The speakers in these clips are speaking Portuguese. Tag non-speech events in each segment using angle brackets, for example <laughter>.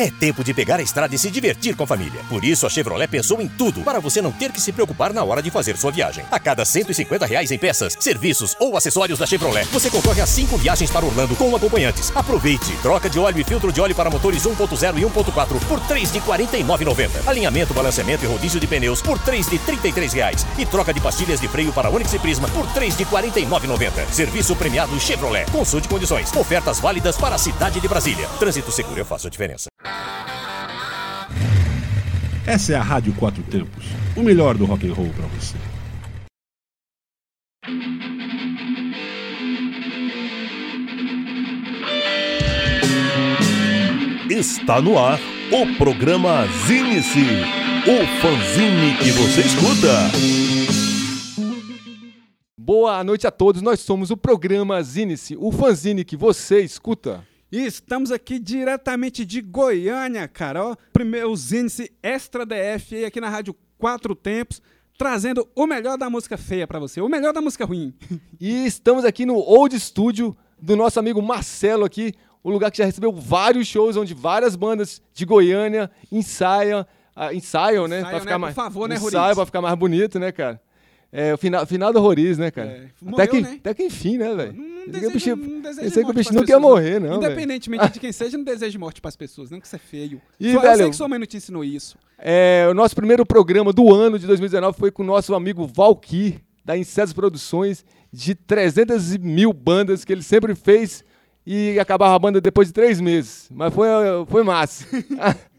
É tempo de pegar a estrada e se divertir com a família. Por isso, a Chevrolet pensou em tudo para você não ter que se preocupar na hora de fazer sua viagem. A cada 150 reais em peças, serviços ou acessórios da Chevrolet, você concorre a 5 viagens para Orlando com acompanhantes. Aproveite! Troca de óleo e filtro de óleo para motores 1.0 e 1.4 por 3 de R$ 49,90. Alinhamento, balanceamento e rodízio de pneus por 3 de 33 reais. E troca de pastilhas de freio para Onix e Prisma por 3 de R$ 49,90. Serviço premiado Chevrolet. Consulte condições. Ofertas válidas para a cidade de Brasília. Trânsito seguro, eu faço a diferença. Essa é a Rádio Quatro Tempos, o melhor do rock and roll para você. Está no ar o programa Zine-se, o fanzine que você escuta. Boa noite a todos, nós somos o programa Zine-se, o fanzine que você escuta. E estamos aqui diretamente de Goiânia, cara. Ó, primeiro o Zine-se Extra DF aí aqui na Rádio Quatro Tempos, trazendo o melhor da música feia para você, o melhor da música ruim. <laughs> E estamos aqui no Old Studio do nosso amigo Marcelo aqui, o lugar que já recebeu vários shows onde várias bandas de Goiânia ensaiam, ah, ensaiam, né? Ensaiam, pra ficar né? mais, Por favor, né, ensaiam pra ficar mais bonito, né, cara? É, o final, final do Roriz, né, cara? É, até, morreu, que, né? até que enfim, né, velho? Não Pensei que o deseja, bichinho- não pensei que o morte bicho não quer morrer, não, velho. Independentemente de quem seja, não deseja morte pras pessoas, não que isso é feio. E, Só- eu sei velho, que sua mãe não te ensinou isso. É, o nosso primeiro programa do ano de 2019 foi com o nosso amigo Valkyr, da Insetos Produções, de 300 mil bandas que ele sempre fez e acabava a banda depois de três meses. Mas foi, foi massa. <laughs>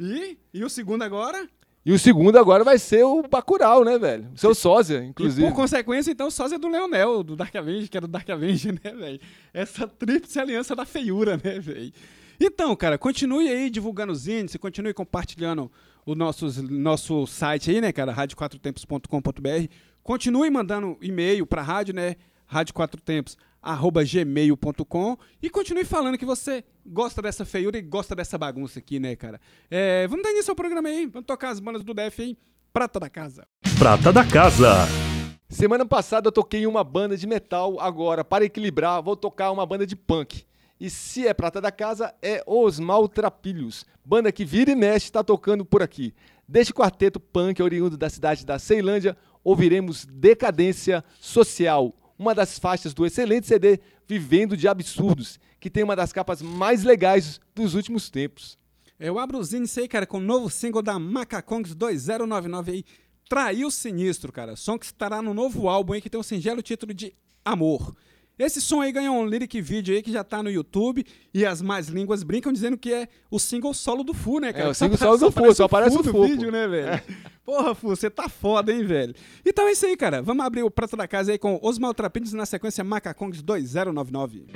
E, e o segundo agora? E o segundo agora vai ser o Bacurau, né, velho? O seu sósia, E inclusive. por consequência, então, o sósia do Leonel, do Dark Avenger, que era do Dark Avenger, né, velho? Essa tríplice aliança da feiura, né, velho? Então, cara, continue aí divulgando os índices, continue compartilhando o nosso, nosso site aí, né, cara, radioquatrotempos.com.br. Continue mandando e-mail pra rádio, né, radioquatrotempos@gmail.com e continue falando que você gosta dessa feiura e gosta dessa bagunça aqui, né, cara? É, vamos dar início ao programa aí, vamos tocar as bandas do DF aí, Prata da Casa. Prata da Casa. Semana passada eu toquei em uma banda de metal, agora, para equilibrar, vou tocar uma banda de punk. E se é prata da casa, é Os Maltrapilhos, banda que vira e mexe está tocando por aqui. Deste quarteto punk oriundo da cidade da Ceilândia, ouviremos Decadência Social, uma das faixas do excelente CD Vivendo de Absurdos, que tem uma das capas mais legais dos últimos tempos. Eu abro o Zine aí, cara, com o novo single da Macacongs 2099 aí, Traiu Sinistro, cara. Som que estará no novo álbum aí, que tem o singelo título de Amor. Esse som aí ganhou um lyric video aí que já tá no YouTube e as mais línguas brincam dizendo que é o single solo do Fu, né, cara? É, o single solo do Fu, só aparece o no Fu, pô. vídeo, né, velho? Porra, Fu, você tá foda, hein, velho? Então é isso aí, cara. Vamos abrir o prato da casa aí com Os Maltrapilhos na sequência Macacongs 2099.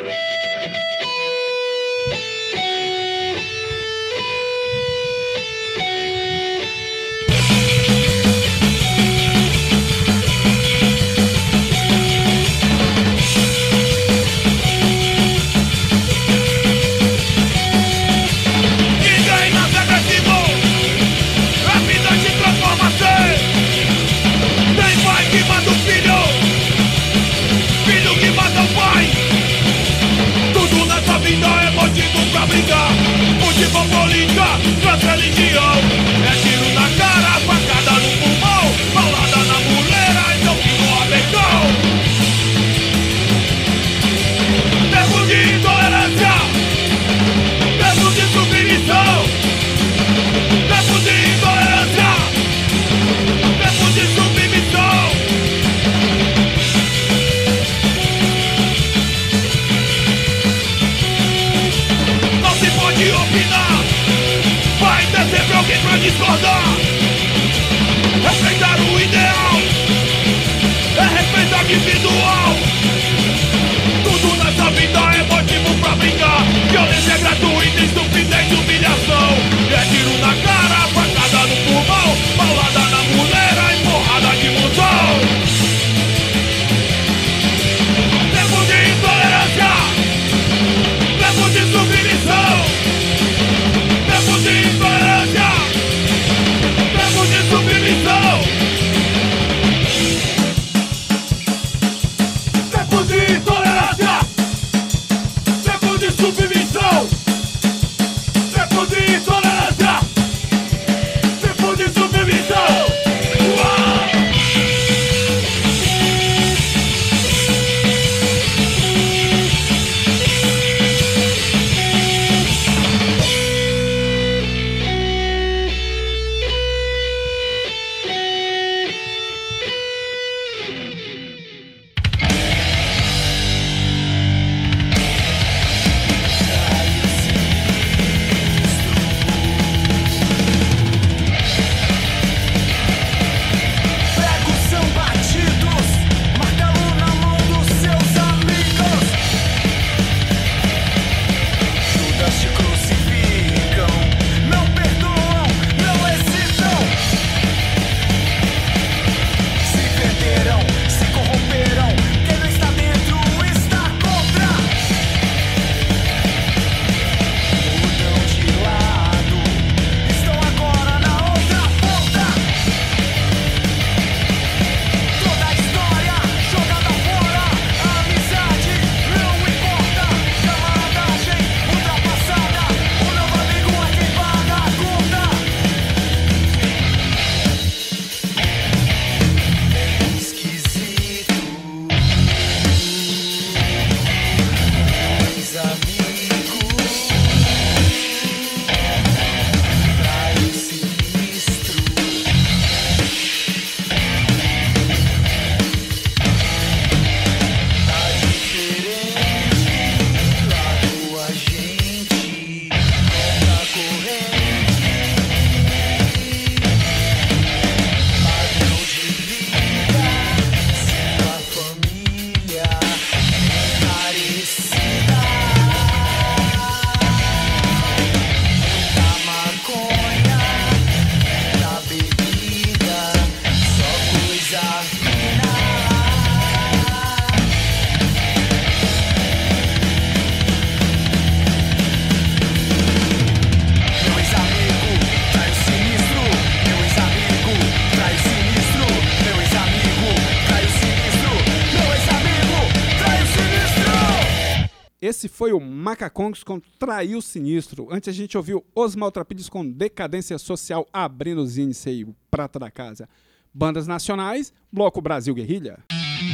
Macacongos com Traiu Sinistro. Antes a gente ouviu Os Maltrapilhos com Decadência Social abrindo os índices aí, o Prata da Casa. Bandas nacionais, Bloco Brasil Guerrilha.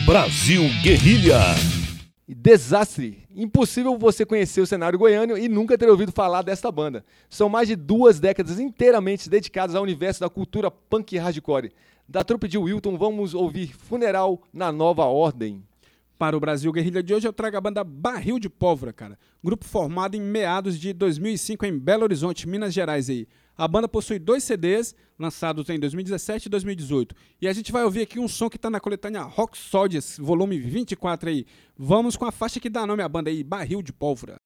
Brasil Guerrilha. E Desastre. Impossível você conhecer o cenário goiano e nunca ter ouvido falar desta banda. São mais de duas décadas inteiramente dedicadas ao universo da cultura punk e hardcore. Da trupe de Wilton, vamos ouvir Funeral na Nova Ordem. Para o Brasil Guerrilha de hoje, eu trago a banda Barril de Pólvora, cara. Grupo formado em meados de 2005 em Belo Horizonte, Minas Gerais aí. A banda possui dois CDs, lançados em 2017 e 2018. E a gente vai ouvir aqui um som que tá na coletânea Rock Soldiers, volume 24 aí. Vamos com a faixa que dá nome à banda aí, Barril de Pólvora.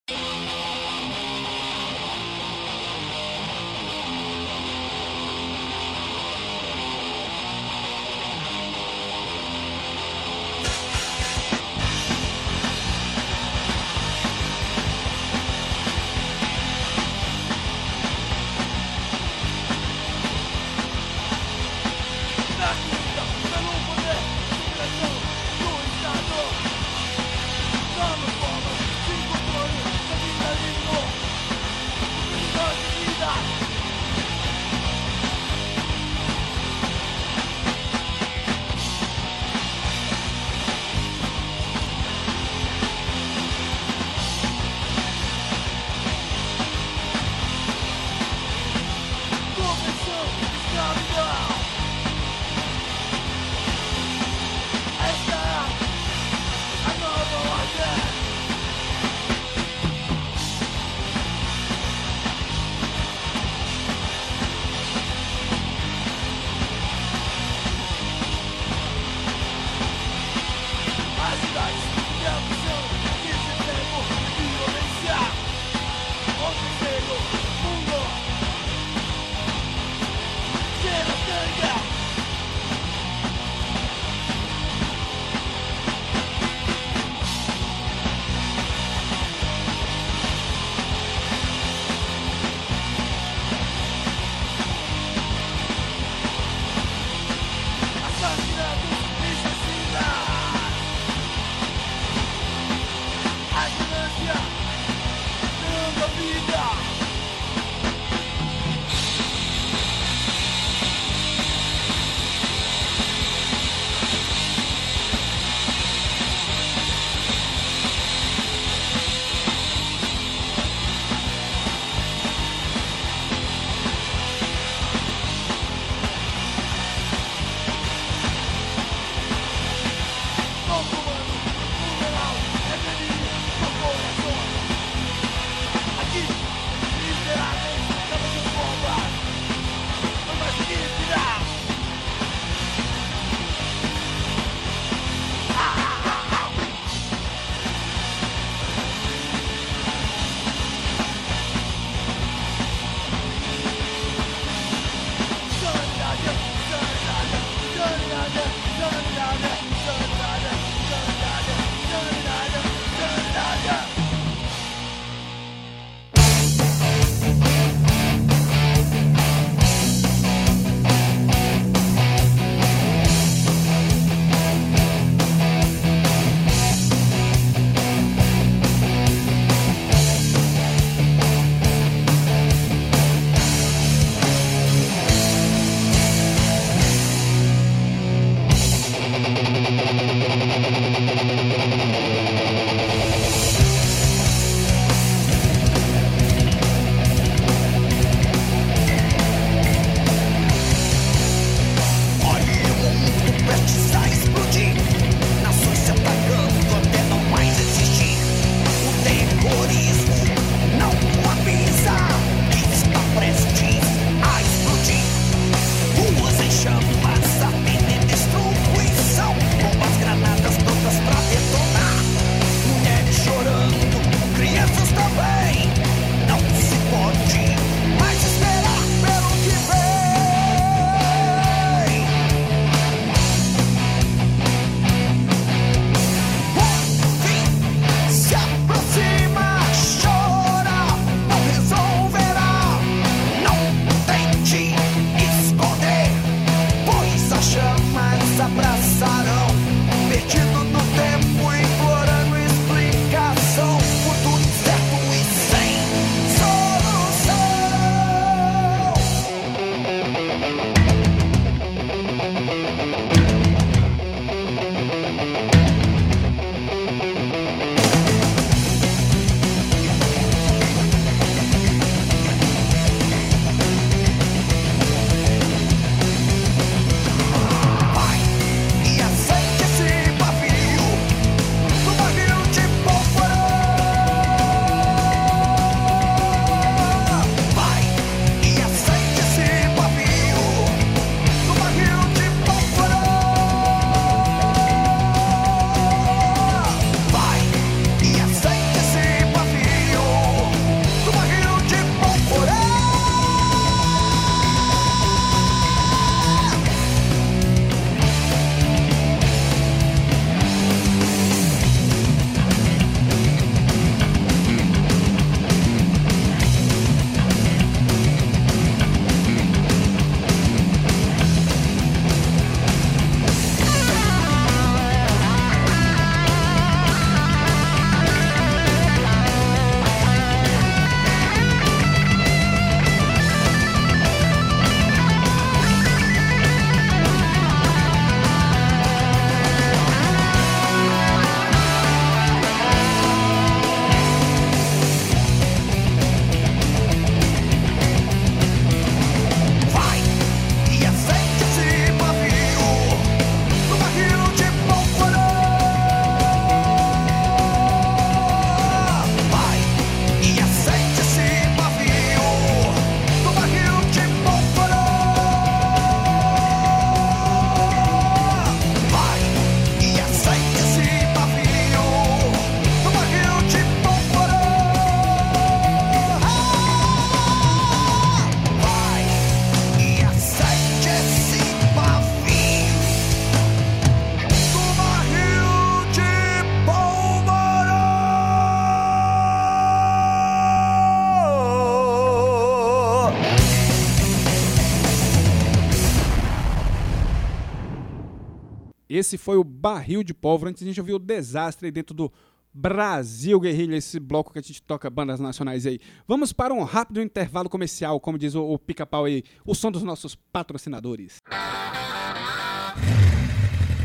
Esse foi o Barril de Pólvora. Antes a gente ouviu o Desastre aí dentro do Brasil Guerrilha, esse bloco que a gente toca bandas nacionais aí. Vamos para um rápido intervalo comercial, como diz o, o pica-pau aí, o som dos nossos patrocinadores.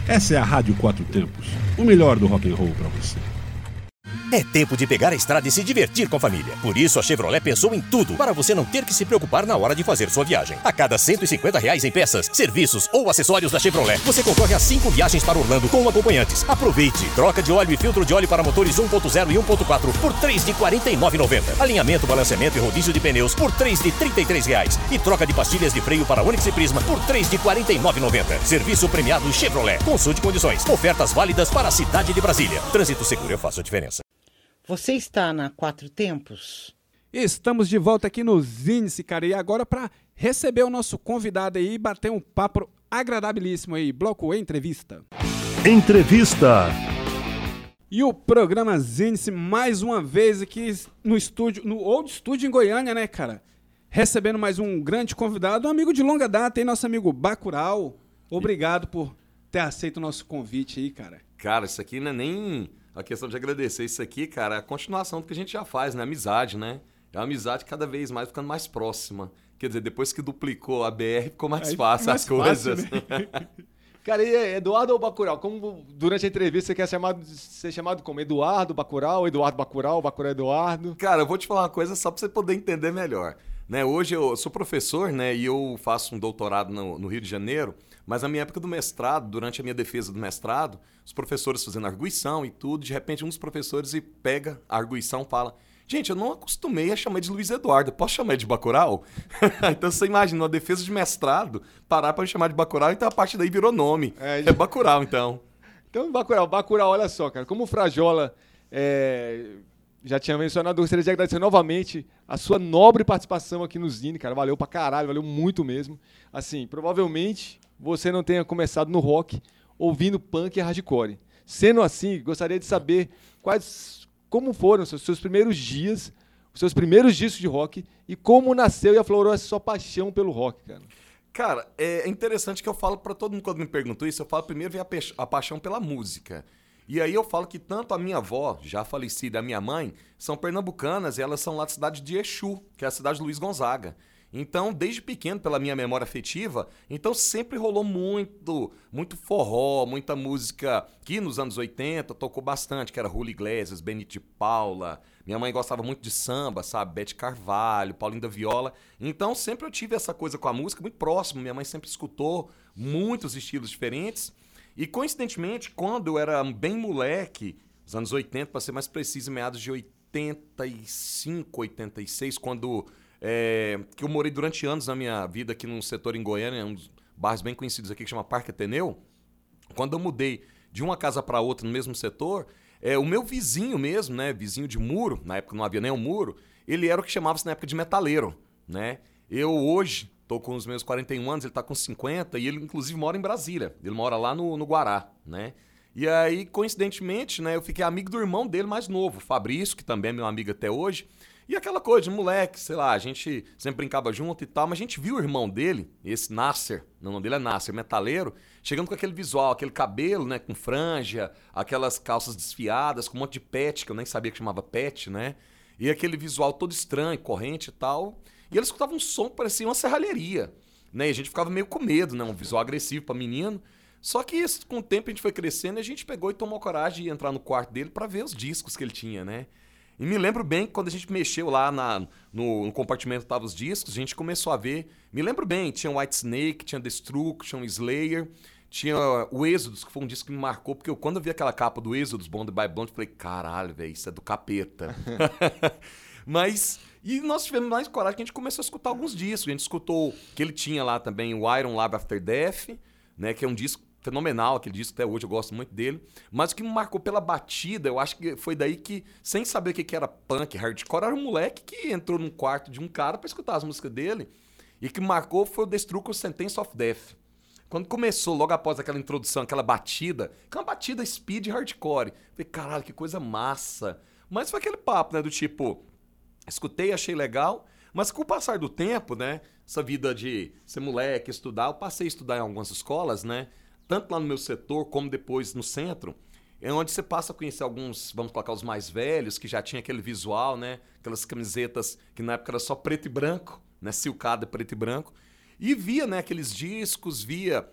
Essa é a Rádio Quatro Tempos, o melhor do rock and roll para você. É tempo de pegar a estrada e se divertir com a família. Por isso, a Chevrolet pensou em tudo para você não ter que se preocupar na hora de fazer sua viagem. A cada 150 reais em peças, serviços ou acessórios da Chevrolet, você concorre a 5 viagens para Orlando com acompanhantes. Aproveite! Troca de óleo e filtro de óleo para motores 1.0 e 1.4 por 3 de R$ 49,90. Alinhamento, balanceamento e rodízio de pneus por 3 de 33 reais. E troca de pastilhas de freio para Onix e Prisma por 3 de R$ 49,90. Serviço premiado Chevrolet. Consulte condições. Ofertas válidas para a cidade de Brasília. Trânsito seguro, eu faço a diferença. Você está na Quatro Tempos? Estamos de volta aqui no Zinice, cara, e agora para receber o nosso convidado aí e bater um papo agradabilíssimo aí, bloco entrevista. Entrevista. E o programa Zinice mais uma vez aqui no estúdio, no Old Studio em Goiânia, né, cara? Recebendo mais um grande convidado, um amigo de longa data aí, nosso amigo Bacurau. Obrigado por ter aceito o nosso convite aí, cara. Cara, isso aqui não é nem a questão de agradecer. Isso aqui, cara, é a continuação do que a gente já faz, né? Amizade, né? É uma amizade cada vez mais ficando mais próxima. Quer dizer, depois que duplicou a BR, ficou mais Aí fácil fica as mais fácil, coisas. <laughs> Cara, e é Eduardo ou Bacurau? Como durante a entrevista você quer chamado, ser chamado como? Eduardo Bacurau, Eduardo Bacurau, Bacurau Eduardo? Cara, eu vou te falar uma coisa só pra você poder entender melhor. Né, hoje eu sou professor, né, e eu faço um doutorado no, no Rio de Janeiro, mas na minha época do mestrado, durante a minha defesa do mestrado, os professores fazendo arguição e tudo, de repente um dos professores e pega a arguição e fala: Gente, eu não acostumei a chamar de Luiz Eduardo, posso chamar de Bacurau? <laughs> então você imagina, uma defesa de mestrado, parar pra me chamar de Bacurau, então a partir daí virou nome. É, É, Bacurau, então. Então, Bacurau, Bacurau, olha só, cara, como o Frajola é, já tinha mencionado, gostaria de agradecer novamente a sua nobre participação aqui no Zine, cara. Valeu pra caralho, valeu muito mesmo. Assim, provavelmente você não tenha começado no rock ouvindo punk e hardcore. Sendo assim, gostaria de saber quais, como foram os seus, primeiros dias, os seus primeiros discos de rock e como nasceu e aflorou essa sua paixão pelo rock, cara. Cara, é interessante que eu falo pra todo mundo quando me perguntam isso, eu falo primeiro vem a, a paixão pela música. E aí eu falo que tanto a minha avó, já falecida, a minha mãe, são pernambucanas e elas são lá da cidade de Exu, que é a cidade de Luiz Gonzaga. Então, desde pequeno, pela minha memória afetiva, então sempre rolou muito, muito forró, muita música que nos anos 80 tocou bastante, que era Julio Iglesias, Benito de Paula. Minha mãe gostava muito de samba, sabe? Bete Carvalho, Paulinho da Viola. Então, sempre eu tive essa coisa com a música muito próximo. Minha mãe sempre escutou muitos estilos diferentes. E coincidentemente, quando eu era bem moleque, nos anos 80, para ser mais preciso, meados de 85, 86, quando é, que eu morei durante anos na minha vida aqui num setor em Goiânia, um dos bairros bem conhecidos aqui que chama Parque Ateneu. Quando eu mudei de uma casa para outra no mesmo setor, é, o meu vizinho mesmo, né, vizinho de muro, na época não havia nem um muro, ele era o que chamava-se na época de metaleiro, né? Eu hoje tô com os meus 41 anos, ele tá com 50 e ele inclusive mora em Brasília. Ele mora lá no, no Guará, né? E aí, coincidentemente, né, eu fiquei amigo do irmão dele mais novo, Fabrício, que também é meu amigo até hoje. E aquela coisa moleque, sei lá, a gente sempre brincava junto e tal, mas a gente viu o irmão dele, esse Nasser, o nome dele é Nasser, metaleiro, chegando com aquele visual, aquele cabelo, né, com franja, aquelas calças desfiadas, com um monte de pet, que eu nem sabia que chamava pet, né? E aquele visual todo estranho, corrente e tal. E ele escutava um som que parecia uma serralheria, né? E a gente ficava meio com medo, né? Um visual agressivo pra menino. Só que com o tempo a gente foi crescendo e a gente pegou e tomou coragem de entrar no quarto dele pra ver os discos que ele tinha, né? E me lembro bem que quando a gente mexeu lá na- no, no compartimento estavam os discos, a gente começou a ver. Me lembro bem, tinha White Snake, tinha Destruction, Slayer, tinha o Exodus, que foi um disco que me marcou, porque eu, quando eu vi aquela capa do Exodus, Bonded by Blonde, eu falei, caralho, velho, isso é do capeta. <laughs> Mas. E nós tivemos mais coragem que a gente começou a escutar alguns discos. A gente escutou que ele tinha lá também o Iron Lab After Death, né? Que é um disco fenomenal, aquele disco até hoje eu gosto muito dele. Mas o que me marcou pela batida, eu acho que foi daí que, sem saber o que que era punk, hardcore, era um moleque que entrou num quarto de um cara pra escutar as músicas dele. E que marcou foi o Destruction Sentence of Death. Quando começou, logo após aquela introdução, aquela batida, aquela batida speed hardcore, falei, caralho, que coisa massa. Mas foi aquele papo, né, do tipo, escutei, achei legal, mas com o passar do tempo, né, essa vida de ser moleque, estudar, eu passei a estudar em algumas escolas, né, tanto lá no meu setor como depois no centro, é onde você passa a conhecer alguns, vamos colocar os mais velhos, que já tinha aquele visual, né? Aquelas camisetas que na época era só preto e branco, né? Silcada preto e branco. E via, né, aqueles discos, via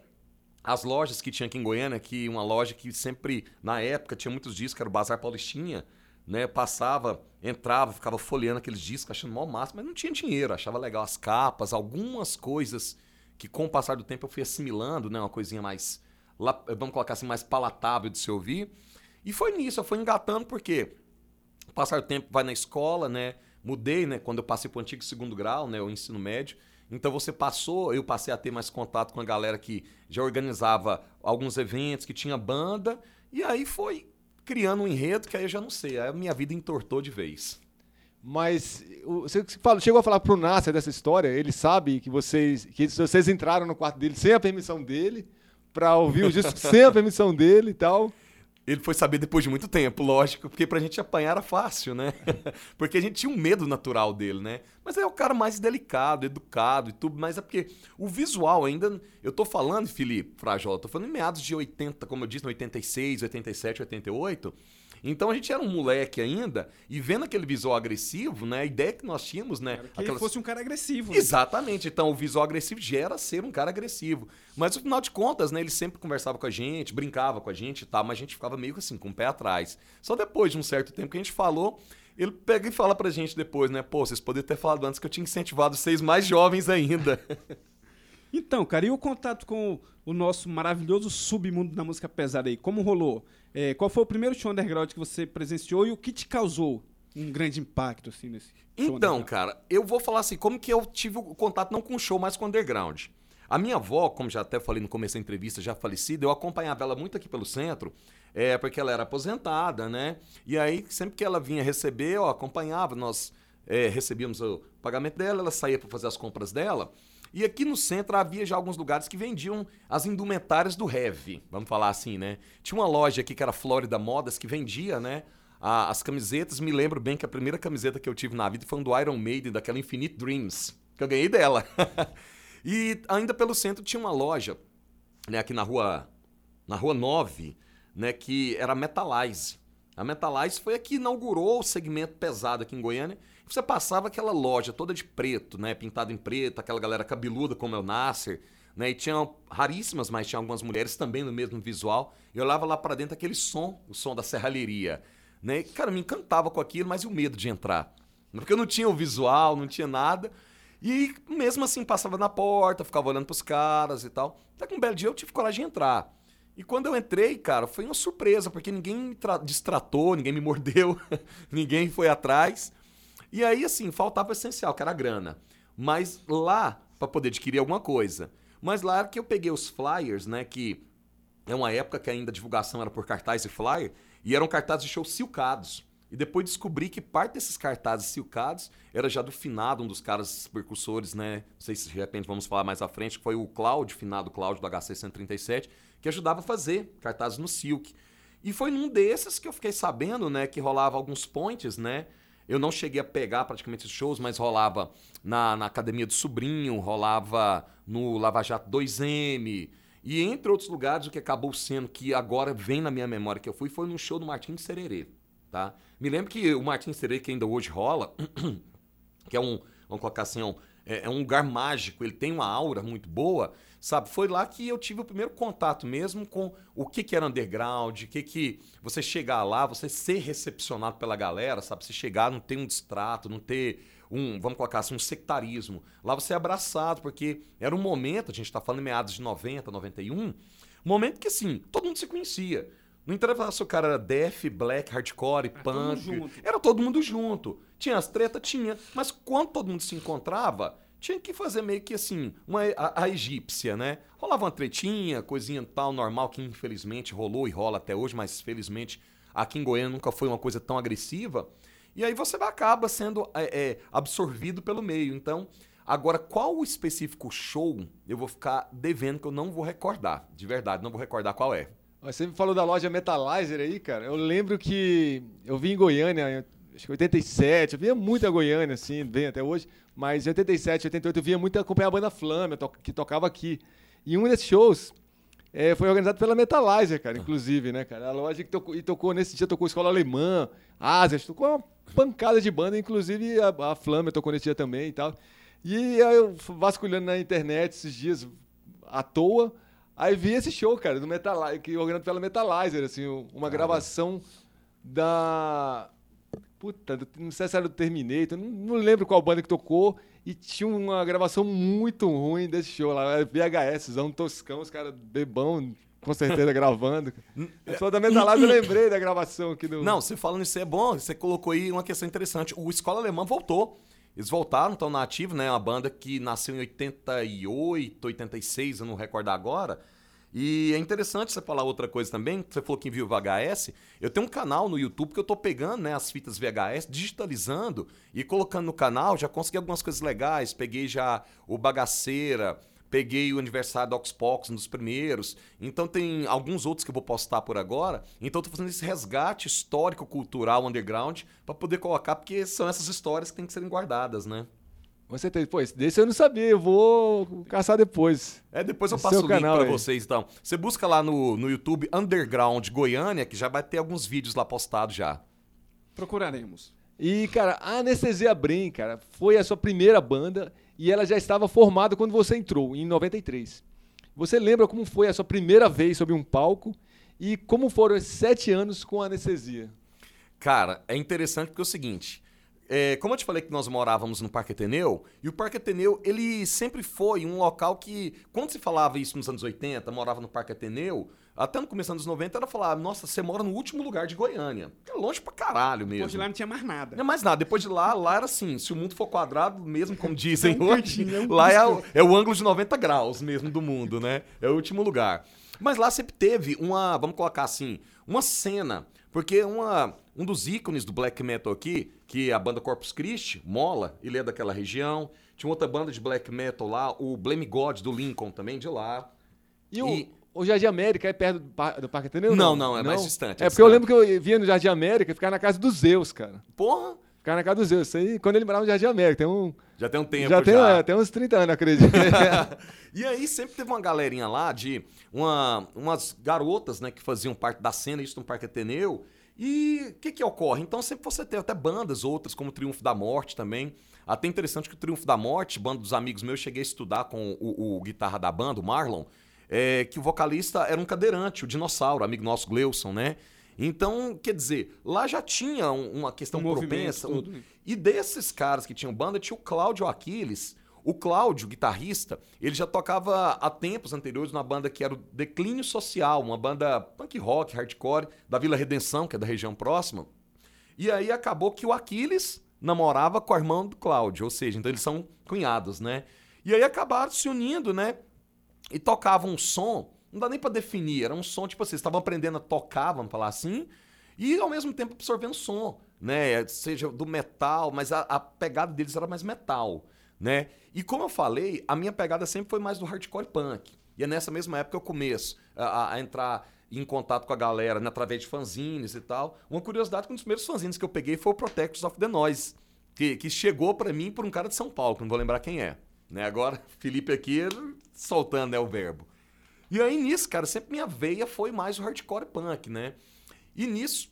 as lojas que tinha aqui em Goiânia, que uma loja que sempre, na época, tinha muitos discos, era o Bazar Paulistinha, né? Passava, entrava, ficava folheando aqueles discos, achando mal máximo, mas não tinha dinheiro, achava legal as capas, algumas coisas que com o passar do tempo eu fui assimilando, né? Uma coisinha mais, vamos colocar assim, mais palatável de se ouvir. E foi nisso, eu fui engatando, porque passar do tempo vai na escola, né? Mudei, né? Quando eu passei para o antigo segundo grau, né? O ensino médio. Então você passou, eu passei a ter mais contato com a galera que já organizava alguns eventos, que tinha banda, e aí foi criando um enredo que aí eu já não sei, aí a minha vida entortou de vez. Mas o- você chegou a falar pro Nasser dessa história? Ele sabe que vocês, que vocês entraram no quarto dele sem a permissão dele, pra ouvir os discos <laughs> sem a permissão dele e tal. Ele foi saber depois de muito tempo, lógico, porque pra gente apanhar era fácil, né? <laughs> porque a gente tinha um medo natural dele, né? Mas é o cara mais delicado, educado e tudo, mas é porque o visual ainda. Eu tô falando, Felipe Frajola, tô falando em meados de 80, como eu disse, no 86, 87, 88. Então a gente era um moleque ainda, e vendo aquele visual agressivo, né? A ideia que nós tínhamos, né? Que ele aquelas- fosse um cara agressivo. né? Exatamente. Então, o visual agressivo gera ser um cara agressivo. Mas, no final de contas, né, ele sempre conversava com a gente, brincava com a gente e tal, mas a gente ficava meio que assim, com o pé atrás. Só depois de um certo tempo que a gente falou, ele pega e fala pra gente depois, né? Pô, vocês poderiam ter falado antes que eu tinha incentivado vocês mais jovens ainda. <laughs> Então, cara, e o contato com o nosso maravilhoso submundo da música pesada aí? Como rolou? É, qual foi o primeiro show underground que você presenciou e o que te causou um grande impacto, assim, nesse show Então, cara, eu vou falar assim, como que eu tive o contato não com o show, mas com o underground. A minha avó, como já até falei no começo da entrevista, já falecida, eu acompanhava ela muito aqui pelo centro, é, porque ela era aposentada, né? E aí, sempre que ela vinha receber, eu acompanhava, nós é, recebíamos o pagamento dela, ela saía para fazer as compras dela. E aqui no centro havia já alguns lugares que vendiam as indumentárias do heavy, vamos falar assim, né? Tinha uma loja aqui que era Florida Modas que vendia, né? a- as camisetas. Me lembro bem que a primeira camiseta que eu tive na vida foi um do Iron Maiden, daquela Infinite Dreams, que eu ganhei dela. <laughs> e ainda pelo centro tinha uma loja, né, aqui na rua na rua 9, né, que era Metalize. A Metalize foi a que inaugurou o segmento pesado aqui em Goiânia. Você passava aquela loja toda de preto, né, pintada em preto, aquela galera cabeluda como é o Nasser, né, e tinha raríssimas, mas tinha algumas mulheres também no mesmo visual. Eu olhava lá pra dentro aquele som, o som da serralheria, né? E, cara, me encantava com aquilo, mas e o medo de entrar? Porque eu não tinha o visual, não tinha nada. E mesmo assim passava na porta, ficava olhando pros caras e tal. Até que um belo dia eu tive coragem de entrar. E quando eu entrei, cara, foi uma surpresa, porque ninguém me tra- distratou, ninguém me mordeu, <laughs> ninguém foi atrás. E aí, assim, faltava o essencial, que era a grana. Mas lá, para poder adquirir alguma coisa. Mas lá que eu peguei os flyers, né, que é uma época que ainda a divulgação era por cartaz e flyer, e eram cartazes de show silcados. E depois descobri que parte desses cartazes silcados era já do finado, um dos caras percursores, né? Não sei se de repente vamos falar mais à frente, que foi o Cláudio, finado Cláudio do HC 137, que ajudava a fazer cartazes no Silk. E foi num desses que eu fiquei sabendo, né, que rolava alguns points, né? Eu não cheguei a pegar praticamente os shows, mas rolava na, na Academia do Sobrinho, rolava no Lava Jato 2M, e entre outros lugares, o que acabou sendo que agora vem na minha memória que eu fui, foi no show do Martins Sererê, tá? Me lembro que o Martins Sererê, que ainda hoje rola, <clears throat> que é um, vamos colocar assim, é um, é, é um lugar mágico, ele tem uma aura muito boa, sabe? Foi lá que eu tive o primeiro contato mesmo com o que, que era underground, o que que você chegar lá, você ser recepcionado pela galera, sabe? Você chegar, não ter um distrato, não ter um, vamos colocar assim, um sectarismo. Lá você é abraçado, porque era um momento, a gente tá falando em meados de 90, 91, um momento que assim, todo mundo se conhecia. Não interessa se o cara era death, black, hardcore, todo mundo punk. junto. Era todo mundo junto. Tinha as tretas? Tinha. Mas quando todo mundo se encontrava, tinha que fazer meio que assim, uma, a, a egípcia, né? Rolava uma tretinha, coisinha tal, normal, que infelizmente rolou e rola até hoje, mas felizmente aqui em Goiânia nunca foi uma coisa tão agressiva. E aí você acaba sendo é, é, absorvido pelo meio. Então, agora, qual o específico show eu vou ficar devendo que eu não vou recordar. De verdade, não vou recordar qual é. Você me falou da loja Metalizer aí, cara. Eu lembro que eu vim em Goiânia, acho que 87, eu via muita Goiânia, assim, bem até hoje, mas em 87, 88 eu via muito acompanhar a banda Flame, to- que tocava aqui. E um desses shows, É, foi organizado pela Metalizer, cara, inclusive, né, cara? A loja que tocou, e tocou nesse dia, tocou Escola Alemã, Asias, tocou uma pancada de banda, inclusive a, a Flamer tocou nesse dia também e tal. E aí eu vasculhando na internet esses dias à toa, aí vi esse show, cara, do Metalizer, que organizado pela Metalizer, assim, uma gravação da. Puta, não sei se era do Terminator, não, não lembro qual banda que tocou. E tinha uma gravação muito ruim desse show lá. Era VHS, um toscão, os caras bebão, com certeza, <laughs> gravando. Eu sou da Metalizer, eu lembrei da gravação aqui do. Não, você falando isso é bom, você colocou aí uma questão interessante. O Escola Alemã voltou. Eles voltaram, estão na ativa, né? Uma banda que nasceu em 88, 86, eu não recordo agora. E é interessante você falar outra coisa também, você falou que viu VHS. Eu tenho um canal no YouTube que eu tô pegando né, as fitas VHS, digitalizando e colocando no canal. Já consegui algumas coisas legais. Peguei já o Bagaceira, peguei o aniversário do Oxpox, um dos primeiros. Então tem alguns outros que eu vou postar por agora. Então eu tô fazendo esse resgate histórico, cultural, underground, para poder colocar, porque são essas histórias que têm que serem guardadas, né? Você tem, pô, esse desse eu não sabia, eu vou caçar depois. É, depois eu Esse passo o link canal pra aí. vocês, então. Você busca lá no, no YouTube Underground Goiânia, que já vai ter alguns vídeos lá postados já. Procuraremos. E, cara, a Anestesia Brain, cara, foi a sua primeira banda e ela já estava formada quando você entrou, em 93. Você lembra como foi a sua primeira vez sobre um palco e como foram esses sete anos com a anestesia? Cara, é interessante porque é o seguinte. É, como eu te falei que nós morávamos no Parque Ateneu, e o Parque Ateneu, ele sempre foi um local que, quando se falava isso nos anos 80, morava no Parque Ateneu, até no começo dos anos 90, era falar, nossa, você mora no último lugar de Goiânia. É longe pra caralho mesmo. Depois de lá não tinha mais nada. Não é mais nada. Depois de lá, lá era assim, se o mundo for quadrado, mesmo como dizem <laughs> É um hoje, cantinho, é um lá é o, é o ângulo de 90 graus mesmo do mundo, né? É o último lugar. Mas lá sempre teve uma, vamos colocar assim, uma cena, porque uma, um dos ícones do black metal aqui, que é a banda Corpus Christi, Mola, ele é daquela região. Tinha outra banda de black metal lá, o Blame God do Lincoln também de lá. E, o, E- o Jardim América é perto do, par- do Parque Ateneu? Não, não, é mais distante, é É porque eu distante. lembro que eu via no Jardim América ficar na casa dos Zeus, cara. Porra, Ficar na casa dos Zeus. Isso aí, quando ele morava no Jardim América. Tem um, já tem um tempo já tem, é, tem uns 30 anos, acredito. <laughs> e aí sempre teve uma galerinha lá de uma, umas garotas, né, que faziam parte da cena, isso no Parque Ateneu. E o que que ocorre? Então sempre você teve até bandas outras, como o Triunfo da Morte também. Até interessante que o Triunfo da Morte, banda dos amigos meus, eu cheguei a estudar com o, o guitarra da banda, o Marlon, é, que o vocalista era um cadeirante, o dinossauro, amigo nosso, Gleuson, né? Então, quer dizer, lá já tinha um- uma questão Um propensa. um- né? e desses caras que tinham banda, tinha o Cláudio Aquiles. O Cláudio, guitarrista, ele já tocava há tempos anteriores numa banda que era o Declínio Social, uma banda punk rock, hardcore, da Vila Redenção, que é da região próxima. E aí acabou que o Aquiles namorava com a irmã do Cláudio, ou seja, então eles são cunhados, né? E aí acabaram se unindo, né? E tocavam um som, não dá nem pra definir, era um som tipo assim, estavam aprendendo a tocar, vamos falar assim, e ao mesmo tempo absorvendo som, né? Seja do metal, mas a, a pegada deles era mais metal, né? E como eu falei, a minha pegada sempre foi mais do hardcore punk. E é nessa mesma época que eu começo a, a- entrar em contato com a galera, né, através de fanzines e tal. Uma curiosidade um dos primeiros fanzines que eu peguei foi o Protectors of the Noise, que, que chegou pra mim por um cara de São Paulo, que não vou lembrar quem é. Né? Agora, <laughs> Felipe aqui soltando né, o verbo. E aí nisso, cara, sempre minha veia foi mais o hardcore punk, né? E nisso,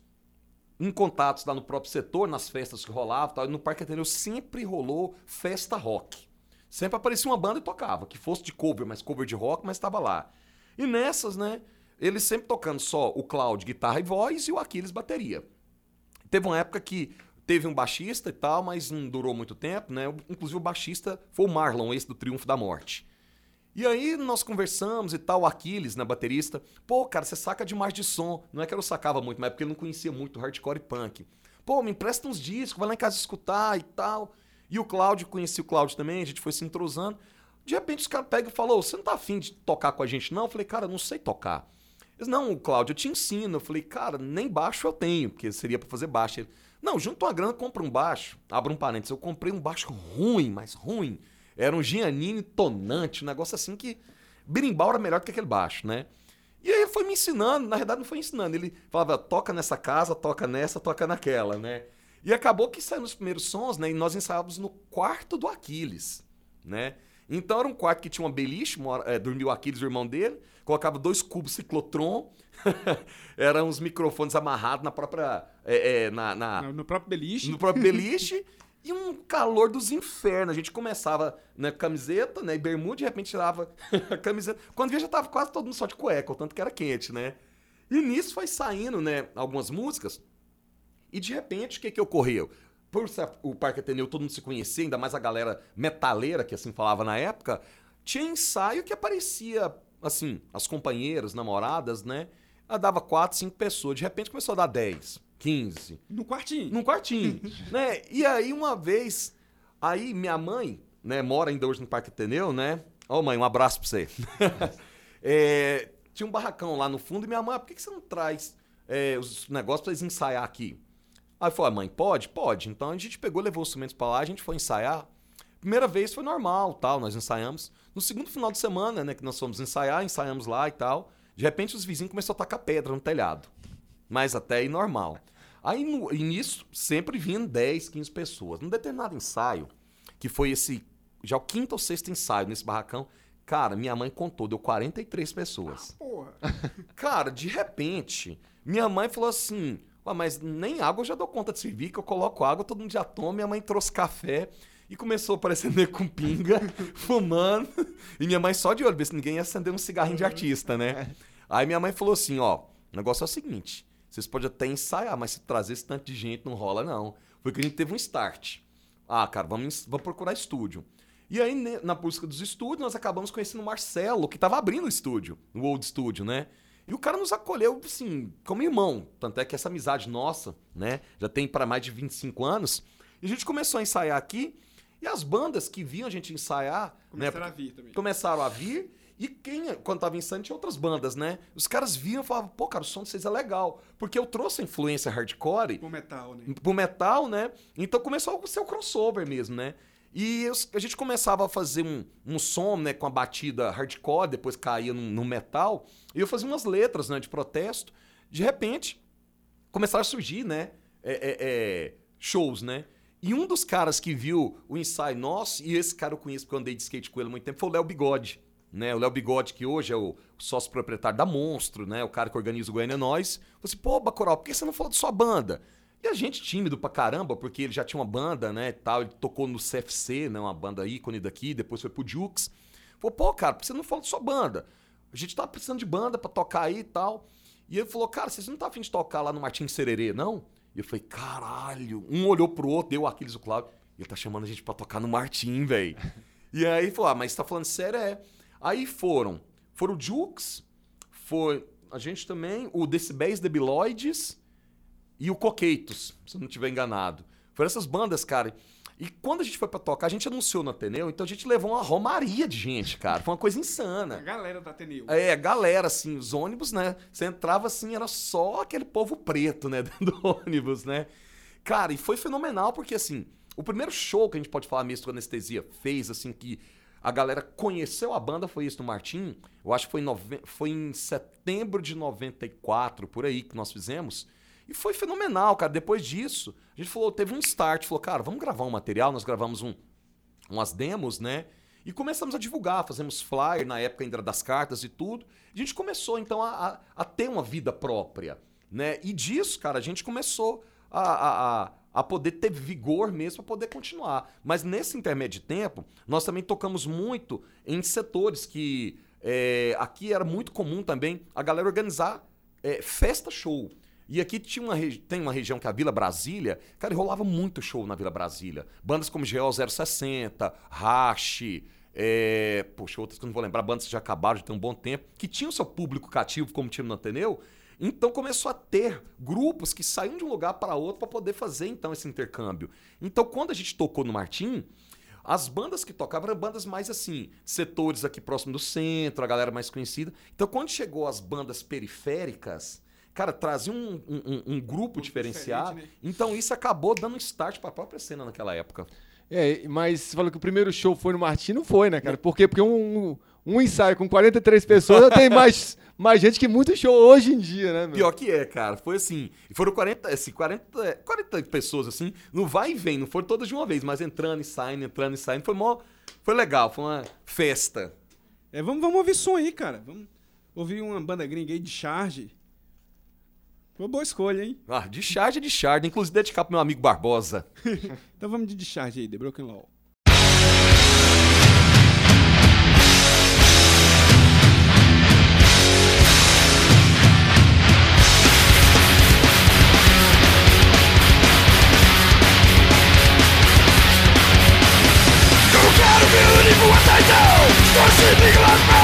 em contatos lá no próprio setor, nas festas que rolavam, tal, no Parque Ateneu sempre rolou festa rock. Sempre aparecia uma banda e tocava, que fosse de cover, mas cover de rock, mas estava lá. E nessas, né, eles sempre tocando só o Cloud guitarra e voz e o Aquiles bateria. Teve uma época que teve um baixista e tal, mas não durou muito tempo, né? Inclusive o baixista foi o Marlon, esse do Triunfo da Morte. E aí nós conversamos e tal, o Aquiles, né, baterista. Pô, cara, você saca demais de som. Não é que eu não sacava muito, mas é porque ele não conhecia muito hardcore e punk. Pô, me empresta uns discos, vai lá em casa escutar e tal. E o Cláudio, conheci o Cláudio também, a gente foi se entrosando. De repente os caras pegam e falam, "Ô, você não tá afim de tocar com a gente não? Eu falei, cara, não sei tocar. Eles, não, Cláudio, eu te ensino. Eu falei, cara, nem baixo eu tenho, porque seria pra fazer baixo. Ele, não, junta uma grana, compra um baixo. Abra um parênteses, eu comprei um baixo ruim, mas ruim. Era um Giannini tonante, um negócio assim que berimbau era melhor que aquele baixo, né? E aí ele foi me ensinando, na verdade não foi ensinando, ele falava, toca nessa casa, toca nessa, toca naquela, né? E acabou que saiu nos primeiros sons, né? E nós ensaiávamos no quarto do Aquiles, né? Então era um quarto que tinha uma beliche, é, dormiu o Aquiles, o irmão dele, colocava dois cubos ciclotron, <laughs> eram uns microfones amarrados na própria. é, é, na, na- No- No próprio beliche. no próprio beliche <laughs> e um calor dos infernos. A gente começava na camiseta, né, e bermuda, de repente tirava <laughs> a camiseta. Quando via já tava quase todo mundo só de cueca, o tanto que era quente, né? E nisso foi saindo, né, algumas músicas. E de repente, o que que ocorreu? Por o Parque Ateneu todo mundo se conhecia, ainda mais a galera metaleira, que assim falava na época, tinha ensaio que aparecia, assim, as companheiras, namoradas, né? Ela dava quatro, cinco pessoas. De repente começou a dar 10, 15, No quartinho. num quartinho, <laughs> né? E aí, uma vez, aí minha mãe, né, mora ainda hoje no Parque Ateneu, né? Ô, mãe, um abraço pra você. <laughs> É, tinha um barracão lá no fundo e minha mãe, ah, por que, que você não traz é, os negócios pra eles ensaiar aqui? Aí falei, ah, mãe, pode? Pode. Então a gente pegou, levou os instrumentos pra lá, a gente foi ensaiar. Primeira vez foi normal, tal, nós ensaiamos. No segundo final de semana, né, que nós fomos ensaiar, ensaiamos lá e tal. De repente os vizinhos começaram a tacar pedra no telhado. Mas até aí normal. Aí no início, sempre vinham 10, 15 pessoas. Num determinado ensaio, que foi esse, já o quinto ou sexto ensaio nesse barracão, cara, minha mãe contou, deu 43 pessoas. Porra. Cara, de repente, minha mãe falou assim: "Ué, mas nem água eu já dou conta de servir, que eu coloco água, todo mundo já toma. Minha mãe trouxe café e começou a aparecer nego <laughs> com pinga, <laughs> fumando. E minha mãe só de olho, ver se ninguém ia acender um cigarrinho de artista, né? Aí minha mãe falou assim: ó, o negócio é o seguinte: vocês podem até ensaiar, mas se trazer esse tanto de gente não rola, não. Foi que a gente teve um start. Ah, cara, vamos, vamos procurar estúdio. E aí, ne- na busca dos estúdios, nós acabamos conhecendo o Marcelo, que tava abrindo o estúdio, o Old Studio, né? E o cara nos acolheu, assim, como irmão. Tanto é que essa amizade nossa, né, já tem para mais de 25 anos. E a gente começou a ensaiar aqui, e as bandas que viam a gente ensaiar, Começaram né, a vir também. começaram a vir. E quem, quando tava ensaiando, tinha outras bandas, né? Os caras viam e falavam, pô, cara, o som de vocês é legal. Porque eu trouxe a influência hardcore O metal, né? pro metal, né? Então começou a ser o crossover mesmo, né? E os- a gente começava a fazer um, um som, né, com a batida hardcore, depois caía no, no metal, e eu fazia umas letras, né, de protesto. De repente, começaram a surgir, né, é, é, é, shows, né? E um dos caras que viu o ensaio nosso, e esse cara eu conheço porque eu andei de skate com ele há muito tempo, foi o Léo Bigode. Né? O Léo Bigode, que hoje é o sócio proprietário da Monstro, né? O cara que organiza o Goiânia é Nós. Falei assim, pô, Bacoral, por que você não falou de sua banda? E a gente tímido pra caramba, porque ele já tinha uma banda, né, e tal. Ele tocou no CFC, né, uma banda ícone daqui, depois foi pro Jukes. Falou, pô, cara, por que você não falou de sua banda? A gente tava precisando de banda pra tocar aí e tal. E ele falou, cara, vocês não tá afim de tocar lá no Martins Sererê, não? E eu falei, caralho. Um olhou pro outro, deu o Aquiles o Cláudio. Ele tá chamando a gente pra tocar no Martim, velho. <laughs> e aí falou, ah, mas você tá falando sério? É. Aí foram. Foram o Jukes, foi a gente também, o Decibéis Debiloides e o Coqueitos, se eu não estiver enganado. Foram essas bandas, cara. E quando a gente foi pra tocar, a gente anunciou no Ateneu, então a gente levou uma romaria de gente, cara. Foi uma coisa A insana. galera da Ateneu. É, galera, assim, os ônibus, né? Você entrava assim, era só aquele povo preto, né? <laughs> Dentro do ônibus, né? Cara, e foi fenomenal, porque assim, o primeiro show que a gente pode falar mesmo que a Anestesia fez, assim, que a galera conheceu a banda foi isso no Martim. Eu acho que foi em, nove... foi em setembro de 94, por aí, que nós fizemos. E foi fenomenal, cara. Depois disso, a gente falou, teve um start, falou, cara, vamos gravar um material. Nós gravamos um, umas demos, né? E começamos a divulgar, fazemos flyer, na época ainda das cartas e tudo. A gente começou, então, a, a, a ter uma vida própria, né? E disso, cara, a gente começou a, a, a, a poder ter vigor mesmo para poder continuar. Mas nesse intermédio de tempo, nós também tocamos muito em setores que é, aqui era muito comum também a galera organizar é, festa show. E aqui tinha uma tem uma região que é a Vila Brasília, cara, rolava muito show na Vila Brasília. Bandas como GO 060, Rache, é, poxa, outras que eu não vou lembrar, bandas que já acabaram, já tem um bom tempo, que tinham seu público cativo, como tinha no Ateneu. Então começou a ter grupos que saíam de um lugar para outro para poder fazer então esse intercâmbio. Então quando a gente tocou no Martim, as bandas que tocavam eram bandas mais assim, setores aqui próximo do centro, a galera mais conhecida. Então quando chegou as bandas periféricas, cara, trazia um, um- um- um grupo diferenciado. né? Então isso acabou dando um start para a própria cena naquela época. É, mas você falou que o primeiro show foi no Martim, não foi, né, cara? Por quê? Porque um, um ensaio com 43 pessoas já tem mais, <laughs> mais gente que muito show hoje em dia, né, meu? Pior que é, cara. Foi assim. E foram 40, assim, 40, é, 40 pessoas, assim, no vai e vem. Não foram todas de uma vez, mas entrando e saindo, entrando e saindo. Foi mó, Foi legal, foi uma festa. É, vamos, vamos ouvir som aí, cara. Vamos ouvir uma banda gringa aí de charge. Foi uma boa escolha, hein? Ah, de charge, de charge. Inclusive dedicar pro meu amigo Barbosa. <laughs> Então vamos de discharge aí, The Broken Law. Esse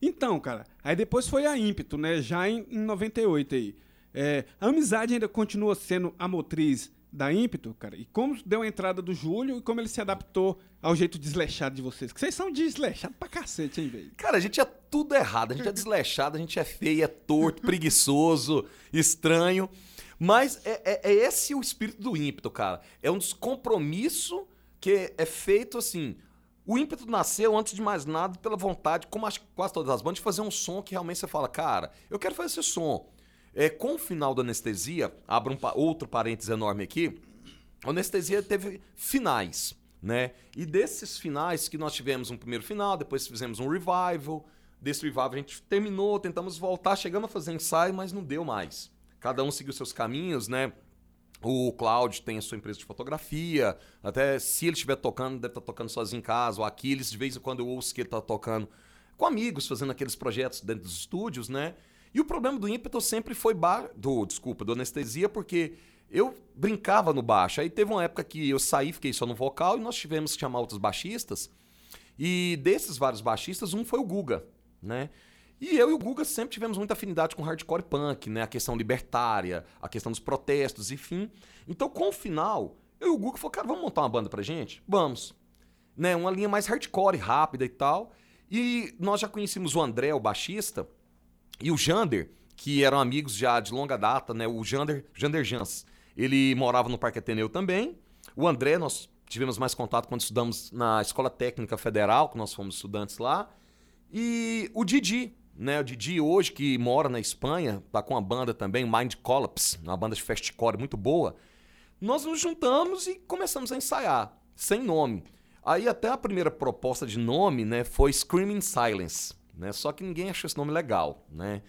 Então, cara, aí depois foi a ímpeto, né? Já em, em 98 aí. É, a amizade ainda continua sendo a motriz da ímpeto, cara. E como deu a entrada do Júlio e como ele se adaptou ao jeito desleixado de vocês. Que vocês são desleixados pra cacete, hein, velho? Cara, a gente é tudo errado. A gente é desleixado, a gente é feio, é torto, <laughs> preguiçoso, estranho. Mas é, é- é esse o espírito do ímpeto, cara. É um descompromisso que é feito assim. O ímpeto nasceu, antes de mais nada, pela vontade, como acho que quase todas as bandas, de fazer um som que realmente você fala, cara, eu quero fazer esse som. É, com o final da anestesia, abro um outro parênteses enorme aqui, a anestesia teve finais, né? E desses finais que nós tivemos um primeiro final, depois fizemos um revival. Desse revival a gente terminou, tentamos voltar, chegamos a fazer ensaio, mas não deu mais. Cada um seguiu seus caminhos, né? O Cláudio tem a sua empresa de fotografia. Até se ele estiver tocando, deve estar tocando sozinho em casa. O Aquiles, de vez em quando eu ouço que ele está tocando com amigos, fazendo aqueles projetos dentro dos estúdios, né? E o problema do ímpeto sempre foi ba... do, desculpa, do anestesia, porque eu brincava no baixo. Aí teve uma época que eu saí, fiquei só no vocal, e nós tivemos que chamar outros baixistas. E desses vários baixistas, um foi o Guga, né? E eu e o Guga sempre tivemos muita afinidade com hardcore punk, né? A questão libertária, a questão dos protestos, enfim. Então, com o final, eu e o Guga falou, cara, vamos montar uma banda pra gente? Vamos. Né? Uma linha mais hardcore, rápida e tal. E nós já conhecíamos o André, o baixista, e o Jander, que eram amigos já de longa data, né? O Jander, Jander Jans. Ele morava no Parque Ateneu também. O André, nós tivemos mais contato quando estudamos na Escola Técnica Federal, que nós fomos estudantes lá. E o Didi, né? O Didi hoje, que mora na Espanha, tá com uma banda também, Mind Collapse, uma banda de fastcore muito boa. Nós nos juntamos e começamos a ensaiar, sem nome. Aí até a primeira proposta de nome, né, foi Screaming Silence, né? Só que ninguém achou esse nome legal, né?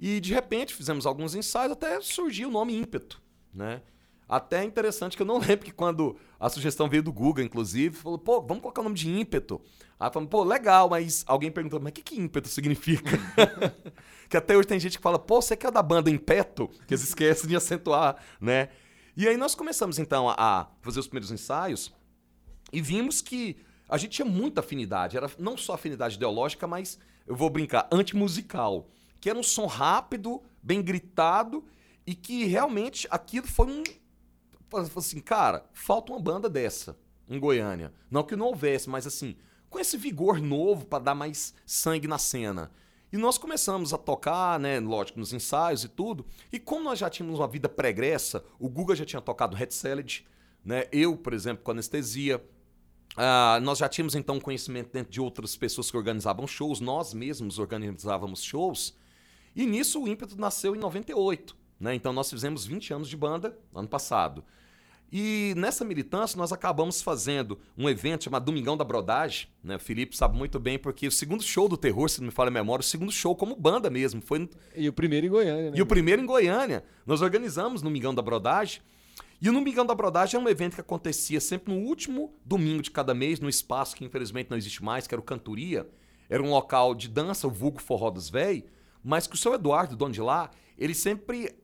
E de repente fizemos alguns ensaios até surgiu o nome Ímpeto, né? Até é interessante que eu não <laughs> lembro que quando a sugestão veio do Google, inclusive, falou, pô, vamos colocar o nome de ímpeto. Aí falamos, pô, legal, mas alguém perguntou, mas o que, que ímpeto significa? <laughs> que até hoje tem gente que fala, pô, você que é da banda Impeto, que eles esquecem de acentuar, né? E aí nós começamos então a fazer os primeiros ensaios e vimos que a gente tinha muita afinidade. Era não só afinidade ideológica, mas, eu vou brincar, antimusical. Que era um som rápido, bem gritado, e que realmente aquilo foi um. Falei assim, cara, falta uma banda dessa em Goiânia. Não que não houvesse, mas assim, com esse vigor novo para dar mais sangue na cena. E nós começamos a tocar, né, lógico, nos ensaios e tudo. E como nós já tínhamos uma vida pregressa, o Guga já tinha tocado Red Salad, né? Eu, por exemplo, com anestesia. Ah, nós já tínhamos então conhecimento dentro de outras pessoas que organizavam shows, nós mesmos organizávamos shows. E nisso o ímpeto nasceu em 98. Né? Então nós fizemos 20 anos de banda ano passado. E nessa militância nós acabamos fazendo um evento chamado Domingão da Brodagem. Né? O Felipe sabe muito bem, porque o segundo show do terror, se não me falha a memória, o segundo show como banda mesmo. Foi no- E o primeiro em Goiânia, né? e o primeiro em Goiânia. Nós organizamos no Mingão da Brodagem. E o No Mingão da Brodagem é um evento que acontecia sempre no último domingo de cada mês, no espaço que infelizmente não existe mais, que era o Cantoria. Era um local de dança, o vulgo Forró dos Véi, mas que o seu Eduardo, dono de lá, ele sempre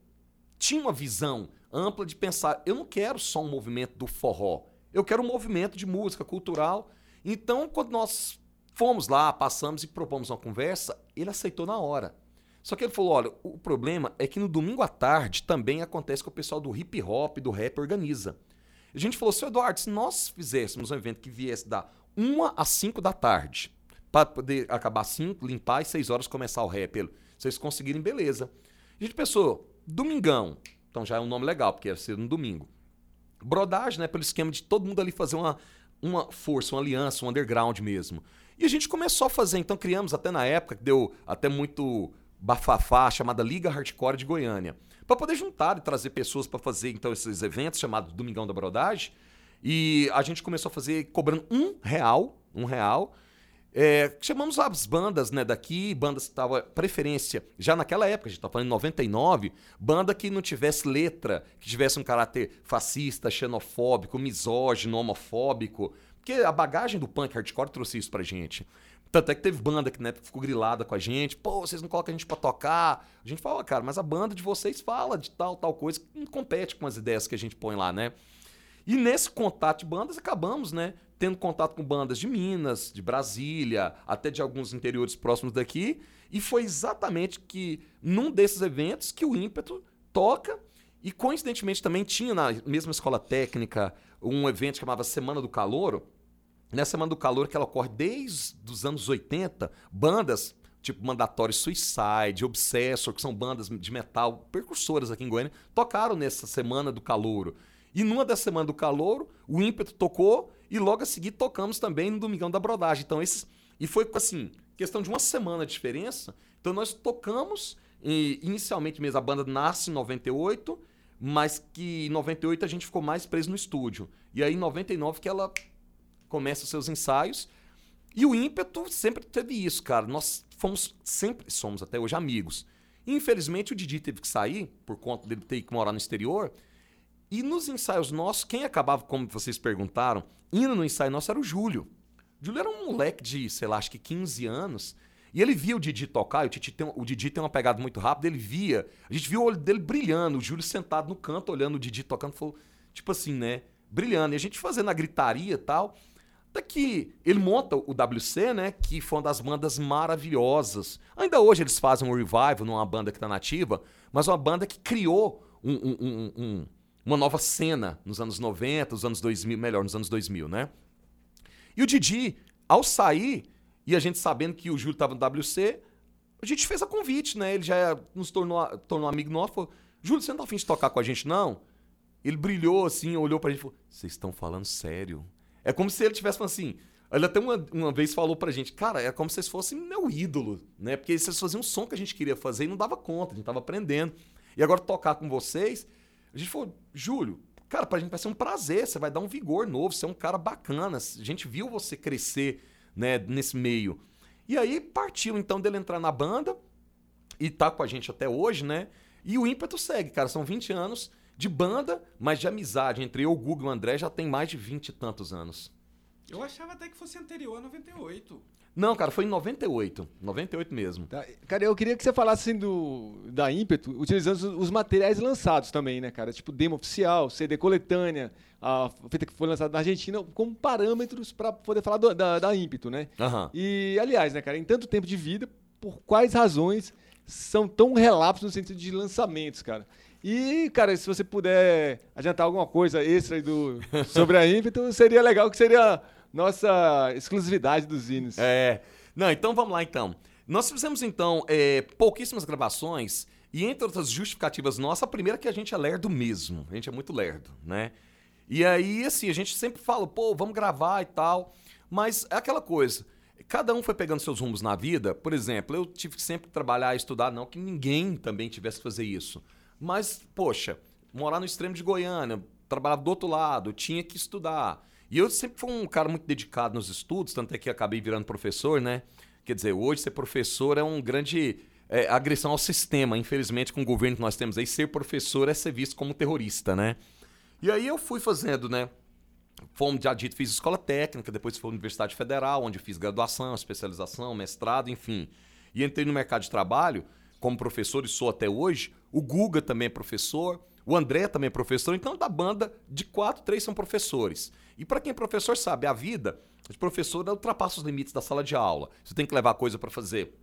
tinha uma visão ampla de pensar, eu não quero só um movimento do forró, eu quero um movimento de música cultural. Então, quando nós fomos lá, passamos e propomos uma conversa, ele aceitou na hora. Só que ele falou: olha, o problema é que no domingo à tarde também acontece que o pessoal do hip hop, do rap, organiza. A gente falou, seu Eduardo, se nós fizéssemos um evento que viesse da 1 às 5 da tarde, para poder acabar 5, limpar e 6 horas começar o rap, vocês conseguirem, beleza. A gente pensou, domingão, então já é um nome legal, porque ia ser no domingo. Brodagem, né? Pelo esquema de todo mundo ali fazer uma, uma força, uma aliança, um underground mesmo. E a gente começou a fazer, então criamos até na época, que deu até muito bafafá, chamada Liga Hardcore de Goiânia. Para poder juntar e trazer pessoas para fazer então esses eventos, chamado Domingão da Brodagem. E a gente começou a fazer cobrando um real, um real. É, chamamos as bandas né, daqui, bandas que estavam preferência. Já naquela época, a gente tá falando em 99, banda que não tivesse letra, que tivesse um caráter fascista, xenofóbico, misógino, homofóbico. Porque a bagagem do punk hardcore trouxe isso pra gente. Tanto é que teve banda que né, ficou grilada com a gente. Pô, vocês não colocam a gente pra tocar. A gente fala, cara, mas a banda de vocês fala de tal, tal coisa que não compete com as ideias que a gente põe lá, né? E nesse contato de bandas, acabamos, né? Tendo contato com bandas de Minas, de Brasília, até de alguns interiores próximos daqui. E foi exatamente que num desses eventos que o ímpeto toca. E coincidentemente também tinha na mesma escola técnica um evento que chamava Semana do Calouro. Nessa Semana do Calor, que ela ocorre desde os anos 80, bandas tipo Mandatório Suicide, Obsessor, que são bandas de metal percursoras aqui em Goiânia, tocaram nessa Semana do Calouro. E numa da Semana do Calouro, o ímpeto tocou e logo a seguir tocamos também no Domingão da Brodagem. Então, esses. E foi assim, questão de uma semana de diferença. Então, nós tocamos, e, inicialmente mesmo, a banda nasce em 98, mas que em 98 a gente ficou mais preso no estúdio. E aí, em 99, que ela começa os seus ensaios. E o ímpeto sempre teve isso, cara. Nós fomos, sempre somos até hoje amigos. Infelizmente, o Didi teve que sair, por conta dele ter que morar no exterior. E nos ensaios nossos, quem acabava, como vocês perguntaram, indo no ensaio nosso era o Júlio. O Júlio era um moleque de, sei lá, acho que 15 anos. E ele via o Didi tocar, o, Didi tem, o Didi tem uma pegada muito rápida, ele via. A gente viu o olho dele brilhando, o Júlio sentado no canto, olhando o Didi tocando, falou, tipo assim, né? Brilhando. E a gente fazendo a gritaria e tal. Até que ele monta o WC, né? Que foi uma das bandas maravilhosas. Ainda hoje eles fazem um revival numa banda que tá nativa, mas uma banda que criou um- um- um- um- uma nova cena nos anos 90, nos anos 2000, melhor, nos anos 2000, né? E o Didi, ao sair, e a gente sabendo que o Júlio estava no WC, a gente fez a convite, né? Ele já nos tornou, tornou amigo nosso, falou, Júlio, você não tá afim de tocar com a gente, não? Ele brilhou assim, olhou pra gente e falou, vocês estão falando sério? É como se ele tivesse falando assim. Ele até uma, uma vez falou pra gente, cara, é como se vocês fossem meu ídolo, né? Porque vocês faziam um som que a gente queria fazer e não dava conta, a gente tava aprendendo. E agora tocar com vocês, a gente falou, Júlio, cara, pra gente vai ser um prazer, você vai dar um vigor novo, você é um cara bacana, a gente viu você crescer, né, nesse meio. E aí partiu então dele entrar na banda e tá com a gente até hoje, né? E o ímpeto segue, cara, são 20 anos de banda, mas de amizade entre eu, o Google e o André já tem mais de 20 e tantos anos. Eu achava até que fosse anterior a 98. Não, cara, foi em 98. 98 mesmo. Tá, Cara, eu queria que você falasse assim, do, da ímpeto, utilizando os, materiais lançados também, né, cara? Tipo demo oficial, CD coletânea, a fita que foi lançada na Argentina, como parâmetros para poder falar do- da, da ímpeto, né? Aham. E, aliás, né, cara, em tanto tempo de vida, por quais razões são tão relapsos no sentido de lançamentos, cara? E, cara, se você puder adiantar alguma coisa extra do, sobre a ímpeto, seria legal que seria nossa exclusividade dos zines. É. Não, então vamos lá então. Nós fizemos então é, pouquíssimas gravações e entre outras justificativas nossas, a primeira é que a gente é lerdo mesmo. A gente é muito lerdo, né? E aí, assim, a gente sempre fala, pô, vamos gravar e tal. Mas é aquela coisa. Cada um foi pegando seus rumos na vida. Por exemplo, eu tive que sempre trabalhar estudar, não que ninguém também tivesse que fazer isso. Mas, poxa, morar no extremo de Goiânia, trabalhar do outro lado, tinha que estudar. E eu sempre fui um cara muito dedicado nos estudos, tanto é que acabei virando professor, né? Quer dizer, hoje ser professor é um grande é, agressão ao sistema. Infelizmente, com o governo que nós temos aí, ser professor é ser visto como terrorista, né? E aí eu fui fazendo, né? Fomos, já dito, fiz escola técnica, depois fui à Universidade Federal, onde fiz graduação, especialização, mestrado, enfim. E entrei no mercado de trabalho como professor e sou até hoje. O Guga também é professor, o André também é professor. Então, da banda, de quatro, três são professores. E para quem é professor sabe, a vida de professor ultrapassa os limites da sala de aula. Você tem que levar coisa para fazer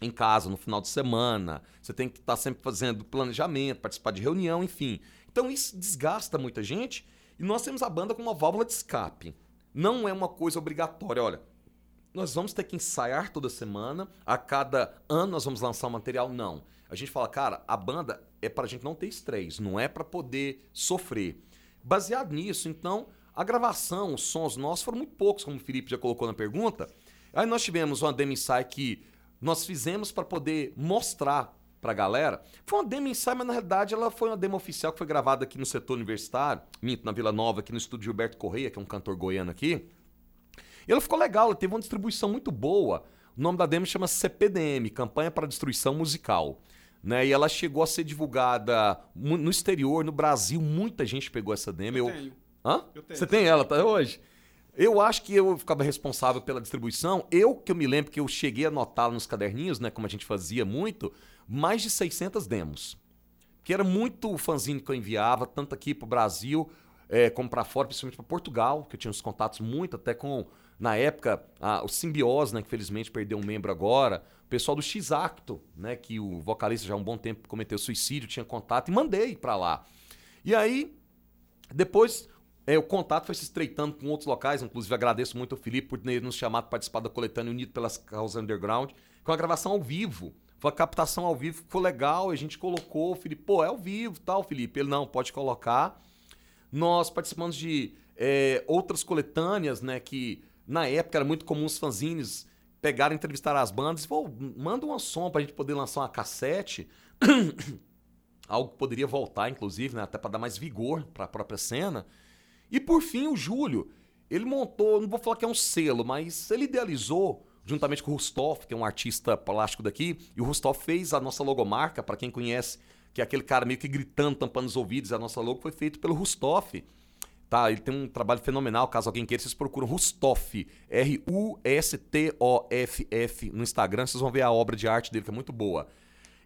em casa no final de semana, você tem que estar sempre fazendo planejamento, participar de reunião, enfim. Então isso desgasta muita gente e nós temos a banda como uma válvula de escape. Não é uma coisa obrigatória, olha. Nós vamos ter que ensaiar toda semana, a cada ano nós vamos lançar um material, não. A gente fala, cara, a banda é pra gente não ter estresse, não é pra poder sofrer. Baseado nisso, então, a gravação, os sons nossos foram muito poucos, como o Felipe já colocou na pergunta. Aí nós tivemos uma demo ensaio que nós fizemos para poder mostrar pra galera. Foi uma demo ensaio, mas na realidade ela foi uma demo oficial que foi gravada aqui no setor universitário, minto, na Vila Nova, aqui no estúdio Gilberto Correia, que é um cantor goiano aqui. E ela ficou legal, ela teve uma distribuição muito boa. O nome da demo chama CPDM, Campanha para Destruição Musical. Né? E ela chegou a ser divulgada no exterior, no Brasil, muita gente pegou essa demo. Eu, tenho. Hã? Você tem ela até hoje? Eu acho que eu ficava responsável pela distribuição. Eu que eu me lembro que eu cheguei a anotar nos caderninhos, né, como a gente fazia muito, mais de 600 demos. Que era muito fanzine que eu enviava, tanto aqui pro Brasil, eh, como para fora, principalmente para Portugal, que eu tinha uns contatos muito, até com, na época, a- o Simbiose, né, que felizmente perdeu um membro agora, o pessoal do X-Acto, né, que o vocalista já há um bom tempo cometeu suicídio, tinha contato, e mandei para lá. E aí, depois, é, o contato foi se estreitando com outros locais, inclusive agradeço muito ao Felipe por ter nos chamado para participar da coletânea Unido pelas Causas Underground, com a gravação ao vivo. Foi a captação ao vivo, ficou legal, a gente colocou, o Felipe, pô, é ao vivo tal, Felipe. Ele, não, pode colocar. Nós participamos de é, outras coletâneas, né, que na época era muito comum os fanzines pegarem, entrevistar as bandas e, pô, manda um som pra gente poder lançar uma cassete. <coughs> algo que poderia voltar, inclusive, né, até para dar mais vigor para a própria cena. E por fim, o Júlio, ele montou, não vou falar que é um selo, mas ele idealizou, juntamente com o Rustoff, que é um artista plástico daqui, e o Rustoff fez a nossa logomarca, para quem conhece, que é aquele cara meio que gritando, tampando os ouvidos, a nossa logo foi feito pelo Rustoff. Tá, ele tem um trabalho fenomenal, caso alguém queira, vocês procuram Rustoff, R-U-S-T-O-F-F no Instagram, vocês vão ver a obra de arte dele, que é muito boa.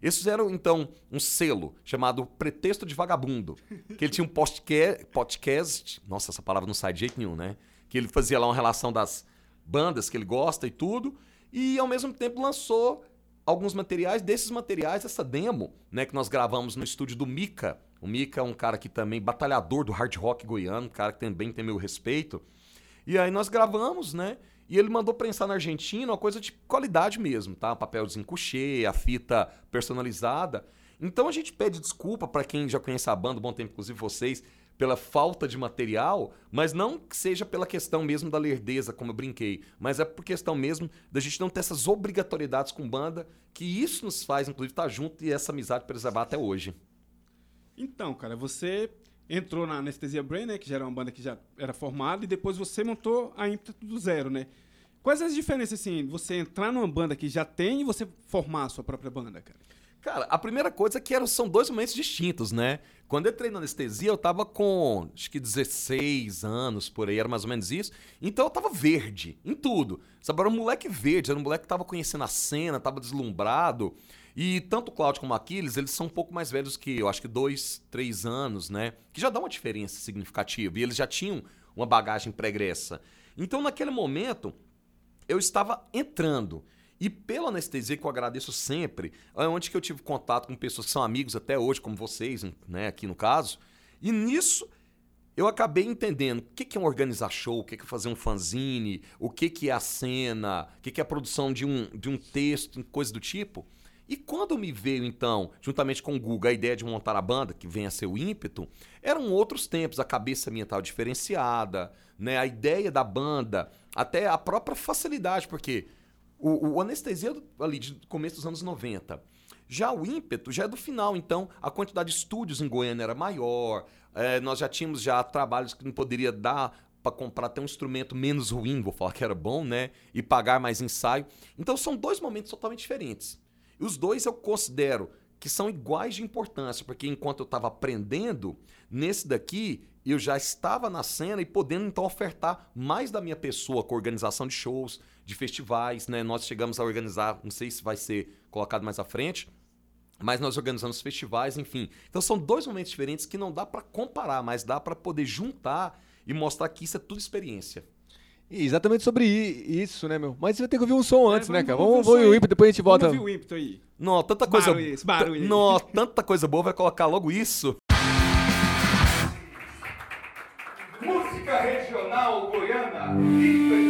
Eles fizeram, então, um selo chamado Pretexto de Vagabundo. Que ele tinha um podcast, podcast. Nossa, essa palavra não sai de jeito nenhum, né? Que ele fazia lá uma relação das bandas que ele gosta e tudo. E, ao mesmo tempo, lançou alguns materiais. Desses materiais, essa demo, né? Que nós gravamos no estúdio do Mika. O Mika é um cara que também, batalhador do hard rock goiano, um cara que também tem meu respeito. E aí nós gravamos, né? E ele mandou prensar na Argentina uma coisa de qualidade mesmo, tá? Papelzinho couché, a fita personalizada. Então a gente pede desculpa para quem já conhece a banda, bom tempo, inclusive vocês, pela falta de material, mas não que seja pela questão mesmo da lerdeza, como eu brinquei, mas é por questão mesmo da gente não ter essas obrigatoriedades com banda, que isso nos faz, inclusive, estar junto e essa amizade preservar até hoje. Então, cara, você entrou na Anestesia Brain, né? Que já era uma banda que já era formada, e depois você montou a ímpeto do zero, né? Quais as diferenças, assim, você entrar numa banda que já tem e você formar a sua própria banda, cara? Cara, a primeira coisa é que eram, são dois momentos distintos, né? Quando eu entrei na anestesia, eu tava com acho que 16 anos por aí, era mais ou menos isso. Então eu tava verde em tudo. Sabe, era um moleque verde, era um moleque que tava conhecendo a cena, tava deslumbrado. E tanto o Cláudio como o Aquiles, eles são um pouco mais velhos que eu, acho que dois, três anos, né? Que já dá uma diferença significativa. E eles já tinham uma bagagem pregressa. Então, naquele momento, eu estava entrando. E pela anestesia, que eu agradeço sempre, é onde que eu tive contato com pessoas que são amigos até hoje, como vocês, né, aqui no caso. E nisso eu acabei entendendo o que, é organizar show, o que, é fazer um fanzine, o que, é a cena, o que, é a produção de um, de um texto, coisa do tipo. E quando me veio, então, juntamente com o Guga, a ideia de montar a banda, que vem a ser o ímpeto, eram outros tempos, a cabeça minha estava diferenciada, né? a ideia da banda, até a própria facilidade, porque o, o Anestesia ali de começo dos anos 90. Já o ímpeto já é do final, então a quantidade de estúdios em Goiânia era maior, é, nós já tínhamos já trabalhos que não poderia dar para comprar até um instrumento menos ruim, vou falar que era bom, né? E pagar mais ensaio. Então são dois momentos totalmente diferentes. E os dois eu considero que são iguais de importância, porque enquanto eu estava aprendendo, nesse daqui eu já estava na cena e podendo então ofertar mais da minha pessoa com organização de shows, de festivais, né? Nós chegamos a organizar, não sei se vai ser colocado mais à frente, mas nós organizamos festivais, enfim. Então são dois momentos diferentes que não dá para comparar, mas dá para poder juntar e mostrar que isso é tudo experiência. Exatamente sobre isso, né, meu? Mas você vai ter que ouvir um som antes, É, né, vamos- cara? vamos Vamos ouvir o ímpeto, depois a gente volta. Vamos ouvir o ímpeto aí. Não, tanta coisa Barulho esse barulho aí. Não, tanta coisa boa vai colocar logo isso. Regional goiana.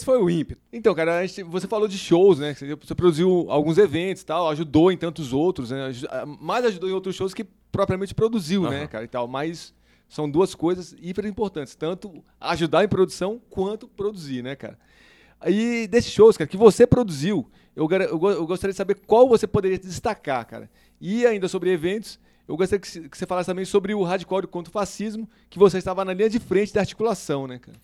Esse foi o ímpeto. Então, cara, a gente- você falou de shows, né? Você produziu alguns eventos e tal, ajudou em tantos outros, né? Mais ajudou em outros shows que propriamente produziu, né, Aham. cara, e tal. Mas são duas coisas hiper importantes, tanto ajudar em produção quanto produzir, né, cara? E desses shows, cara, que você produziu, eu, eu go- eu gostaria de saber qual você poderia destacar, cara. E ainda sobre eventos, eu gostaria que, que você falasse também sobre o hardcore contra o fascismo, que você estava na linha de frente da articulação, né, cara?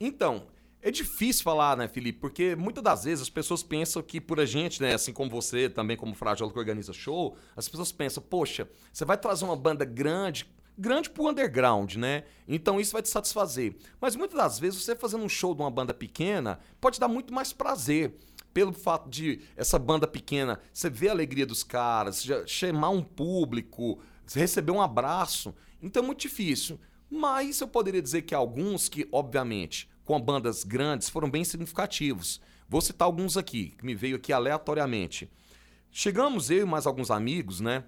Então, é difícil falar, né, Felipe? Porque muitas das vezes as pessoas pensam que por a gente, né, assim como você, também como Frágil que organiza show, as pessoas pensam, poxa, você vai trazer uma banda grande, grande pro underground, né? Então isso vai te satisfazer. Mas muitas das vezes você fazendo um show de uma banda pequena pode dar muito mais prazer. Pelo fato de essa banda pequena, você ver a alegria dos caras, chamar um público, receber um abraço. Então é muito difícil. Mas eu poderia dizer que alguns que, obviamente, com bandas grandes, foram bem significativos. Vou citar alguns aqui, que me veio aqui aleatoriamente. Chegamos, eu e mais alguns amigos, né?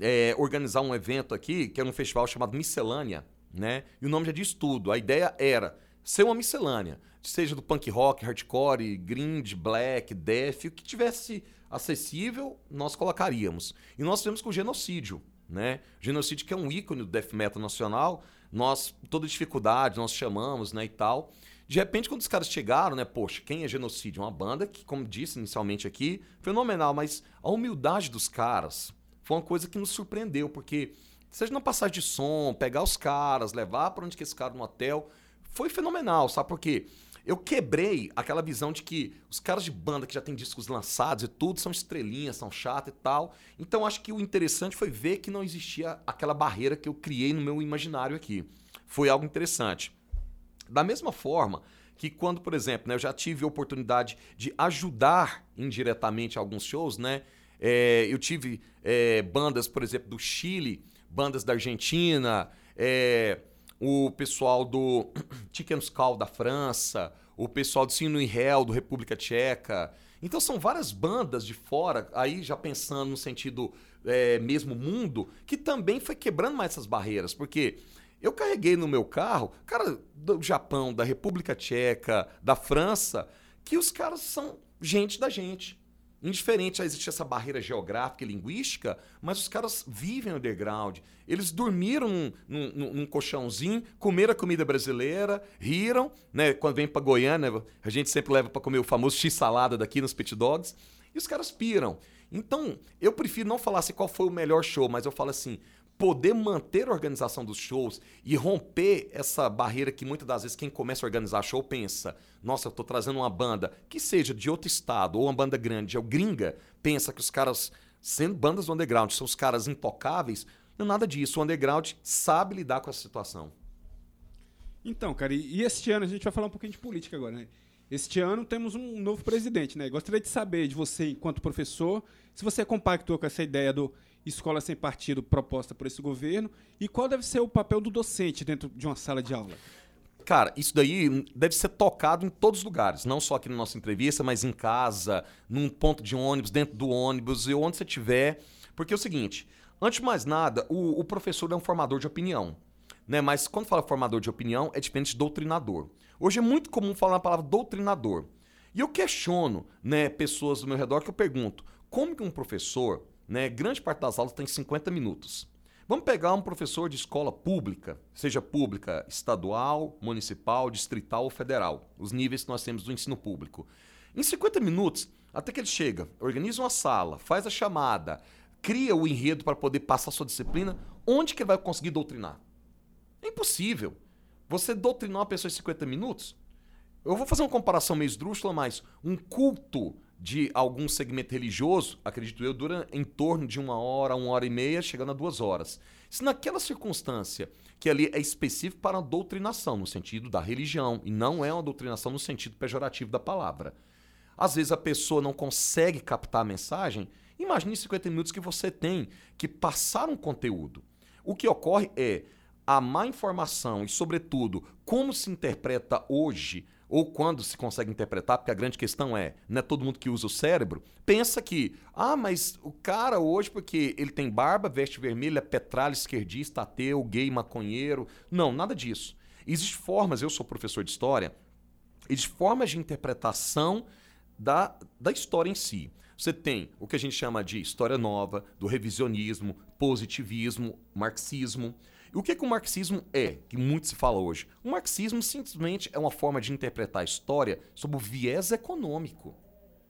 é, organizar um evento aqui, que era um festival chamado Miscelânea, né? E o nome já diz tudo. A ideia era ser uma miscelânea, seja do punk rock, hardcore, grind, black, death, o que tivesse acessível, nós colocaríamos. E nós tivemos com o genocídio, né? Genocídio que é um ícone do death metal nacional. Nós, toda dificuldade, nós chamamos, né, e tal. De repente, quando os caras chegaram, né, poxa, quem é Genocídio? Uma banda que, como disse inicialmente aqui, fenomenal, mas a humildade dos caras foi uma coisa que nos surpreendeu, porque seja na passagem de som, pegar os caras, levar para onde que esse cara no hotel, foi fenomenal, sabe por quê? Eu quebrei aquela visão de que os caras de banda que já tem discos lançados e tudo são estrelinhas, são chatos e tal. Então acho que o interessante foi ver que não existia aquela barreira que eu criei no meu imaginário aqui. Foi algo interessante. Da mesma forma que quando, por exemplo, né, eu já tive a oportunidade de ajudar indiretamente alguns shows, né? É, eu tive é, bandas, por exemplo, do Chile, bandas da Argentina, é, o pessoal do <clears throat> Chicken Skull da França, o pessoal do Sino e Hell do República Tcheca. Então são várias bandas de fora, aí já pensando no sentido é, mesmo mundo, que também foi quebrando mais essas barreiras, porque eu carreguei no meu carro, cara do Japão, da República Tcheca, da França, que os caras são gente da gente. Indiferente a existir essa barreira geográfica e linguística, mas os caras vivem underground. Eles dormiram num, num, num colchãozinho, comeram a comida brasileira, riram, né? Quando vem pra Goiânia, a gente sempre leva para comer o famoso x-salada daqui nos pit dogs, e os caras piram. Então, eu prefiro não falar assim qual foi o melhor show, mas eu falo assim, poder manter a organização dos shows e romper essa barreira que muitas das vezes quem começa a organizar show pensa, nossa, eu tô trazendo uma banda que seja de outro estado ou uma banda grande, é o gringa, pensa que os caras, sendo bandas do underground, são os caras intocáveis. Não é nada disso. O underground sabe lidar com essa situação. Então, cara, e, e este ano a gente vai falar um pouquinho de política agora, né? Este ano temos um novo presidente, né? Gostaria de saber de você, enquanto professor, se você compactou com essa ideia do escola sem partido proposta por esse governo e qual deve ser o papel do docente dentro de uma sala de aula. Cara, isso daí deve ser tocado em todos os lugares, não só aqui na nossa entrevista, mas em casa, num ponto de ônibus, dentro do ônibus, e onde você estiver. Porque é o seguinte, antes de mais nada, o, o professor é um formador de opinião. Né? Mas quando fala formador de opinião, é diferente de doutrinador. Hoje é muito comum falar a palavra doutrinador. E eu questiono né, pessoas do meu redor que eu pergunto, como que um professor, né, grande parte das aulas tem 50 minutos. Vamos pegar um professor de escola pública, seja pública estadual, municipal, distrital ou federal, os níveis que nós temos do ensino público. Em 50 minutos, até que ele chega, organiza uma sala, faz a chamada, cria o enredo para poder passar sua disciplina, onde que ele vai conseguir doutrinar? É impossível. Você doutrinar uma pessoa em 50 minutos? Eu vou fazer uma comparação meio esdrúxula, mas um culto de algum segmento religioso, acredito eu, dura em torno de uma hora, uma hora e meia, chegando a duas horas. Se naquela circunstância, que ali é específico para a doutrinação, no sentido da religião, e não é uma doutrinação no sentido pejorativo da palavra. Às vezes a pessoa não consegue captar a mensagem, imagine 50 minutos que você tem que passar um conteúdo. O que ocorre é a má informação e, sobretudo, como se interpreta hoje ou quando se consegue interpretar, porque a grande questão é, não é todo mundo que usa o cérebro, pensa que, ah, mas o cara hoje, porque ele tem barba, veste vermelha, é petralha, esquerdista, ateu, gay, maconheiro. Não, nada disso. Existem formas, eu sou professor de história, e de formas de interpretação da, da história em si. Você tem o que a gente chama de história nova, do revisionismo, positivismo, marxismo. O que, que o marxismo é, que muito se fala hoje? O marxismo simplesmente é uma forma de interpretar a história sob o viés econômico.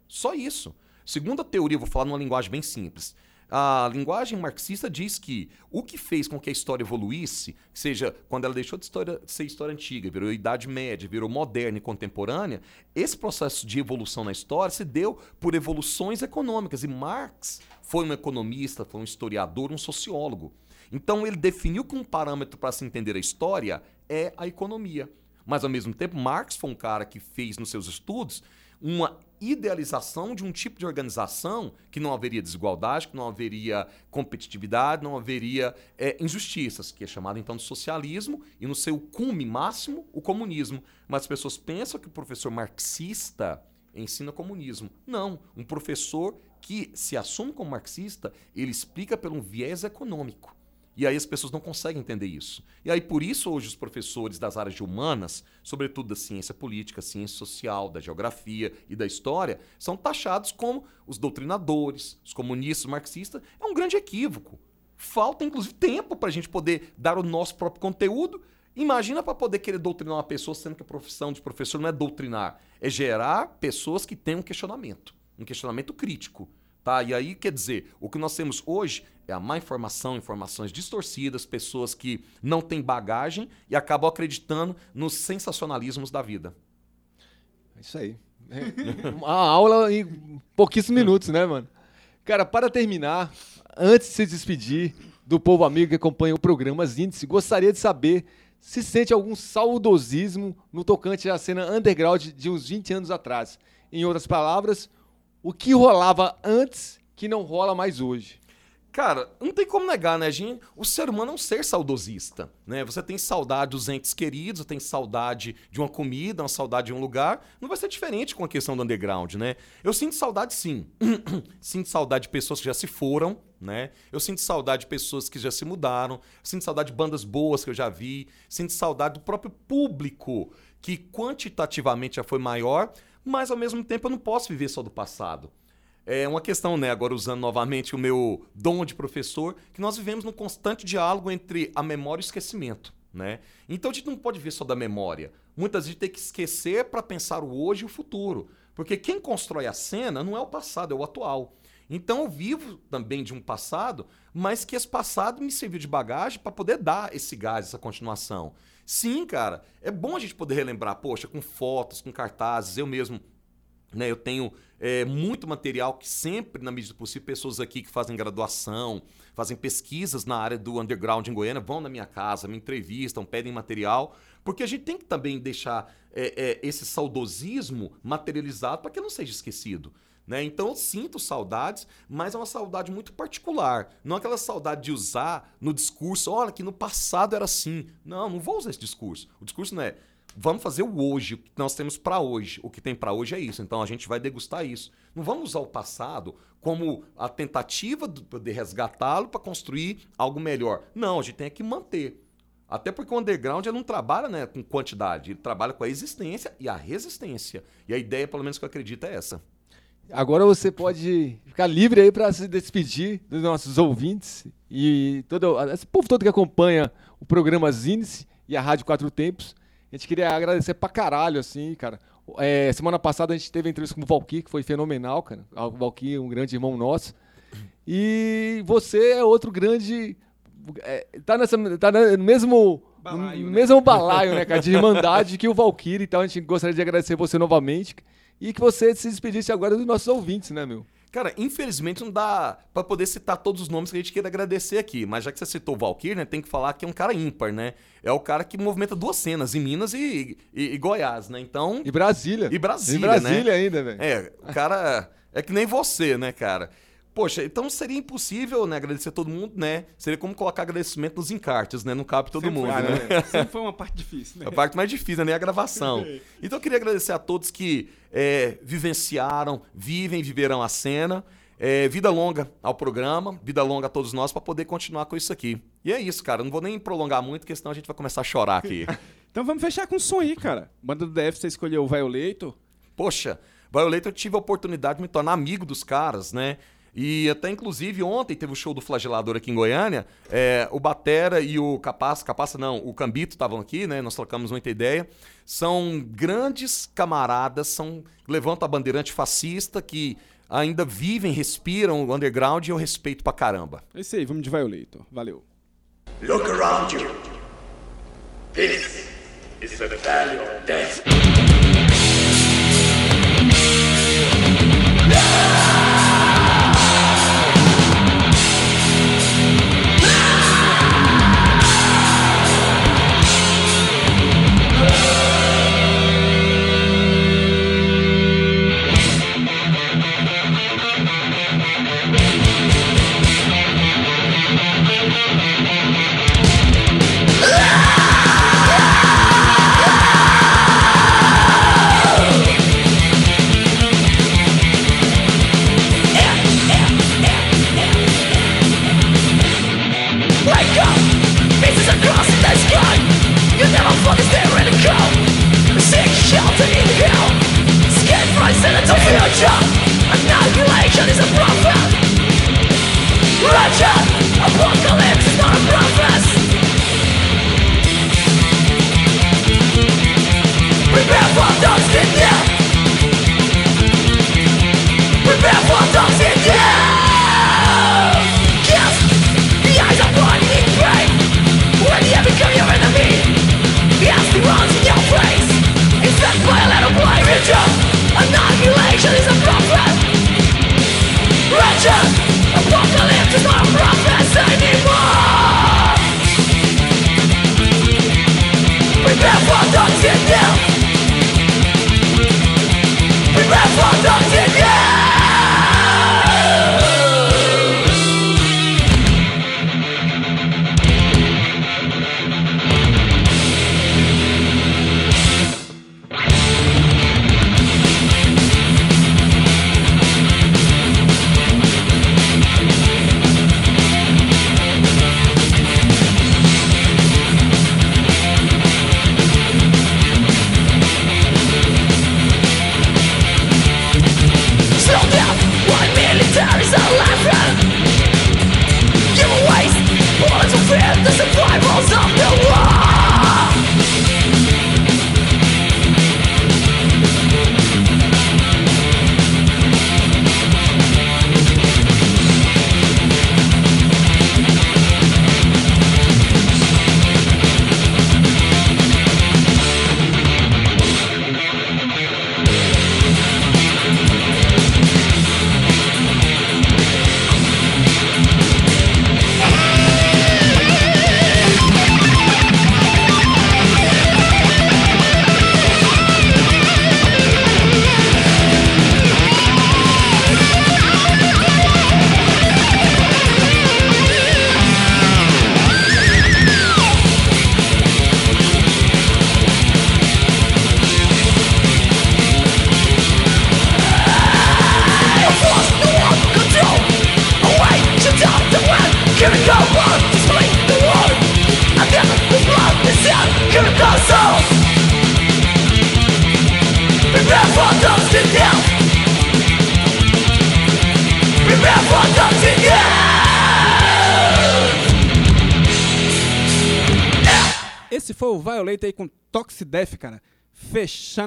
Só isso. Segundo a teoria, vou falar numa linguagem bem simples. A linguagem marxista diz que o que fez com que a história evoluísse, seja quando ela deixou de, história, ser história antiga, virou Idade Média, virou moderna e contemporânea, esse processo de evolução na história se deu por evoluções econômicas. E Marx foi um economista, foi um historiador, um sociólogo. Então ele definiu que um parâmetro para se entender a história é a economia. Mas ao mesmo tempo, Marx foi um cara que fez nos seus estudos uma idealização de um tipo de organização que não haveria desigualdade, que não haveria competitividade, não haveria é, injustiças, que é chamado então de socialismo, e no seu cume máximo, o comunismo. Mas as pessoas pensam que o professor marxista ensina comunismo. Não, um professor que se assume como marxista, ele explica pelo viés econômico. E aí as pessoas não conseguem entender isso. E aí por isso hoje os professores das áreas humanas, sobretudo da ciência política, ciência social, da geografia e da história, são taxados como os doutrinadores, os comunistas, os marxistas. É um grande equívoco. Falta inclusive tempo para a gente poder dar o nosso próprio conteúdo. Imagina para poder querer doutrinar uma pessoa, sendo que a profissão de professor não é doutrinar, é gerar pessoas que tenham um questionamento, um questionamento crítico. Tá? E aí, quer dizer, o que nós temos hoje é a má informação, informações distorcidas, pessoas que não têm bagagem e acabam acreditando nos sensacionalismos da vida. É isso aí. É. Uma aula em pouquíssimos minutos, né, mano? Cara, para terminar, antes de se despedir do povo amigo que acompanha o programa Índice, gostaria de saber se sente algum saudosismo no tocante à cena underground de uns 20 anos atrás. Em outras palavras, o que rolava antes que não rola mais hoje. Cara, não tem como negar, né, gente? O ser humano é um ser saudosista, né? Você tem saudade dos entes queridos, tem saudade de uma comida, uma saudade de um lugar. Não vai ser diferente com a questão do underground, né? Eu sinto saudade, sim. <clears throat> sinto saudade de pessoas que já se foram, né? Eu sinto saudade de pessoas que já se mudaram. Sinto saudade de bandas boas que eu já vi. Sinto saudade do próprio público, que quantitativamente já foi maior, mas ao mesmo tempo eu não posso viver só do passado. É uma questão, né, agora usando novamente o meu dom de professor, que nós vivemos num constante diálogo entre a memória e o esquecimento. Né? Então a gente não pode ver só da memória. Muitas vezes tem que esquecer para pensar o hoje e o futuro. Porque quem constrói a cena não é o passado, é o atual. Então eu vivo também de um passado, mas que esse passado me serviu de bagagem para poder dar esse gás, essa continuação. Sim, cara, é bom a gente poder relembrar, poxa, com fotos, com cartazes, eu mesmo, né, eu tenho é, muito material que sempre, na medida do possível, pessoas aqui que fazem graduação, fazem pesquisas na área do underground em Goiânia, vão na minha casa, me entrevistam, pedem material, porque a gente tem que também deixar é, é, esse saudosismo materializado para que não seja esquecido. Né? Então eu sinto saudades, mas é uma saudade muito particular. Não é aquela saudade de usar no discurso, olha, que no passado era assim. Não, não vou usar esse discurso. O discurso não é vamos fazer o hoje, o que nós temos para hoje. O que tem para hoje é isso. Então a gente vai degustar isso. Não vamos usar o passado como a tentativa de resgatá-lo para construir algo melhor. Não, a gente tem que manter. Até porque o underground não trabalha né, com quantidade, ele trabalha com a existência e a resistência. E a ideia, pelo menos que eu acredito, é essa. Agora você pode ficar livre aí para se despedir dos nossos ouvintes e todo esse povo todo que acompanha o programa Zinice e a Rádio Quatro Tempos. A gente queria agradecer pra caralho, assim, cara. É, semana passada a gente teve entrevista com o Valkyrie, que foi fenomenal, cara. O Valkyrie é um grande irmão nosso. E você é outro grande. É, tá, nessa, tá no mesmo. Balaio, no né? mesmo balaio, né, cara? De irmandade que o Valkyrie. Então a gente gostaria de agradecer você novamente. E que você se despedisse agora dos nossos ouvintes, né, meu? Cara, infelizmente não dá para poder citar todos os nomes que a gente queira agradecer aqui, mas já que você citou o Valkyrie, né, tem que falar que é um cara ímpar, né? É o cara que movimenta duas cenas, em Minas e, e, e Goiás, né? Então. E Brasília. E Brasília, e Brasília né? ainda, velho. É, o cara é que nem você, né, cara? Poxa, então seria impossível, né, agradecer todo mundo, né? Seria como colocar agradecimento nos encartes, né? Não cabe todo Sempre mundo, foi, né? né? Sempre foi uma parte difícil, né? A parte mais difícil, né? A gravação. <laughs> Então eu queria agradecer a todos que é, vivenciaram, vivem viverão a cena. É, vida longa ao programa, vida longa a todos nós para poder continuar com isso aqui. E é isso, cara. Não vou nem prolongar muito, porque senão a gente vai começar a chorar aqui. <laughs> Então vamos fechar com um som aí, cara. Banda do DF, você escolheu o Violator. Poxa, Violator eu tive a oportunidade de me tornar amigo dos caras, né? E até, inclusive, ontem teve o show do Flagelador aqui em Goiânia. É, o Batera e o Capaça, Capaça não, o Cambito estavam aqui, né? Nós trocamos muita ideia. São grandes camaradas, são levantam a bandeirante fascista que ainda vivem, respiram o underground e eu respeito pra caramba. É isso aí, vamos de Violator. Valeu. Look around you. This is the valley of death. Future. Annihilation is a prophet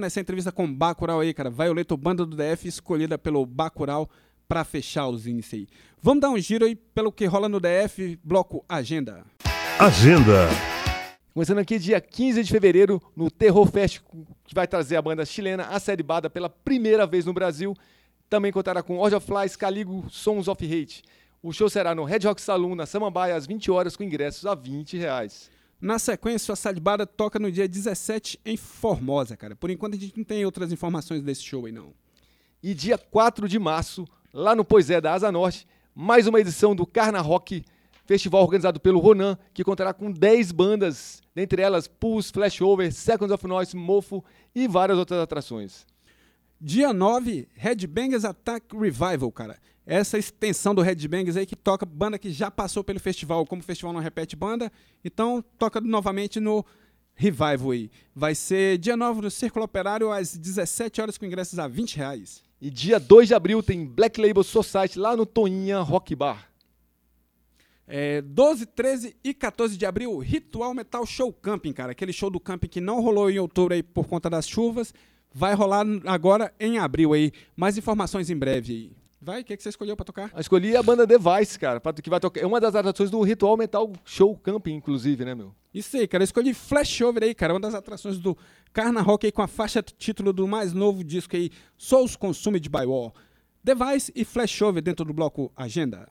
Essa entrevista com o Bacurau aí, cara. Violator, banda do DF, escolhida pelo Bacurau pra fechar os índices aí. Vamos dar um giro aí pelo que rola no DF, bloco Agenda. Agenda. Começando aqui dia 15 de fevereiro no Terror Fest, que vai trazer a banda chilena A Série Bada pela primeira vez no Brasil. Também contará com Order of Flies, Caligo, Sons of Hate. O show será no Red Rock Saloon, na Samambaia, às 20 horas, com ingressos a 20 reais. Na sequência, a Sadbada toca no dia 17 em Formosa, cara. Por enquanto a gente não tem outras informações desse show aí, não. E dia 4 de março, lá no Poisé da Asa Norte, mais uma edição do Carna Rock, festival organizado pelo Ronan, que contará com 10 bandas, dentre elas Pulse, Flashover, Seconds of Noise, Mofo e várias outras atrações. Dia 9, Headbangers Attack Revival, cara. Essa extensão do Headbangers aí que toca banda que já passou pelo festival. Como o festival não repete banda, então toca novamente no Revival aí. Vai ser dia 9 no Círculo Operário às 17 horas com ingressos a 20 reais. E dia 2 de abril tem Black Label Society lá no Toninha Rock Bar. É, 12, 13 e 14 de abril, Ritual Metal Show Camping, cara. Aquele show do camping que não rolou em outubro aí por conta das chuvas. Vai rolar agora em abril aí. Mais informações em breve aí. Vai, o que, que você escolheu pra tocar? Eu escolhi a banda Device, cara, pra- que vai tocar. É uma das atrações do Ritual Metal Show Camping, inclusive, né, meu? Isso aí, cara. Eu escolhi Flashover aí, cara. Uma das atrações do Carna Rock aí com a faixa título do mais novo disco aí, Souls Consumed by War. Device e Flashover dentro do bloco Agenda.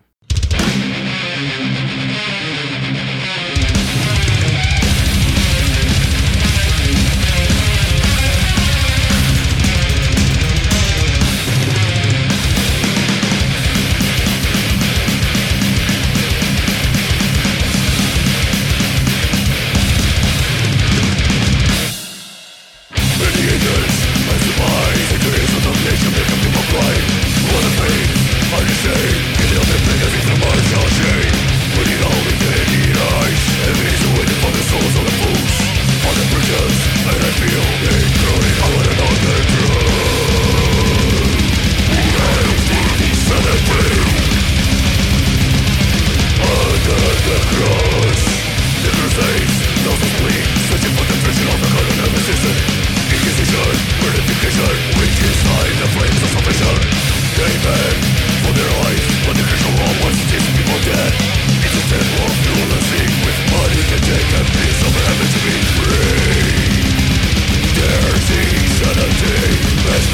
There's insanity, there's.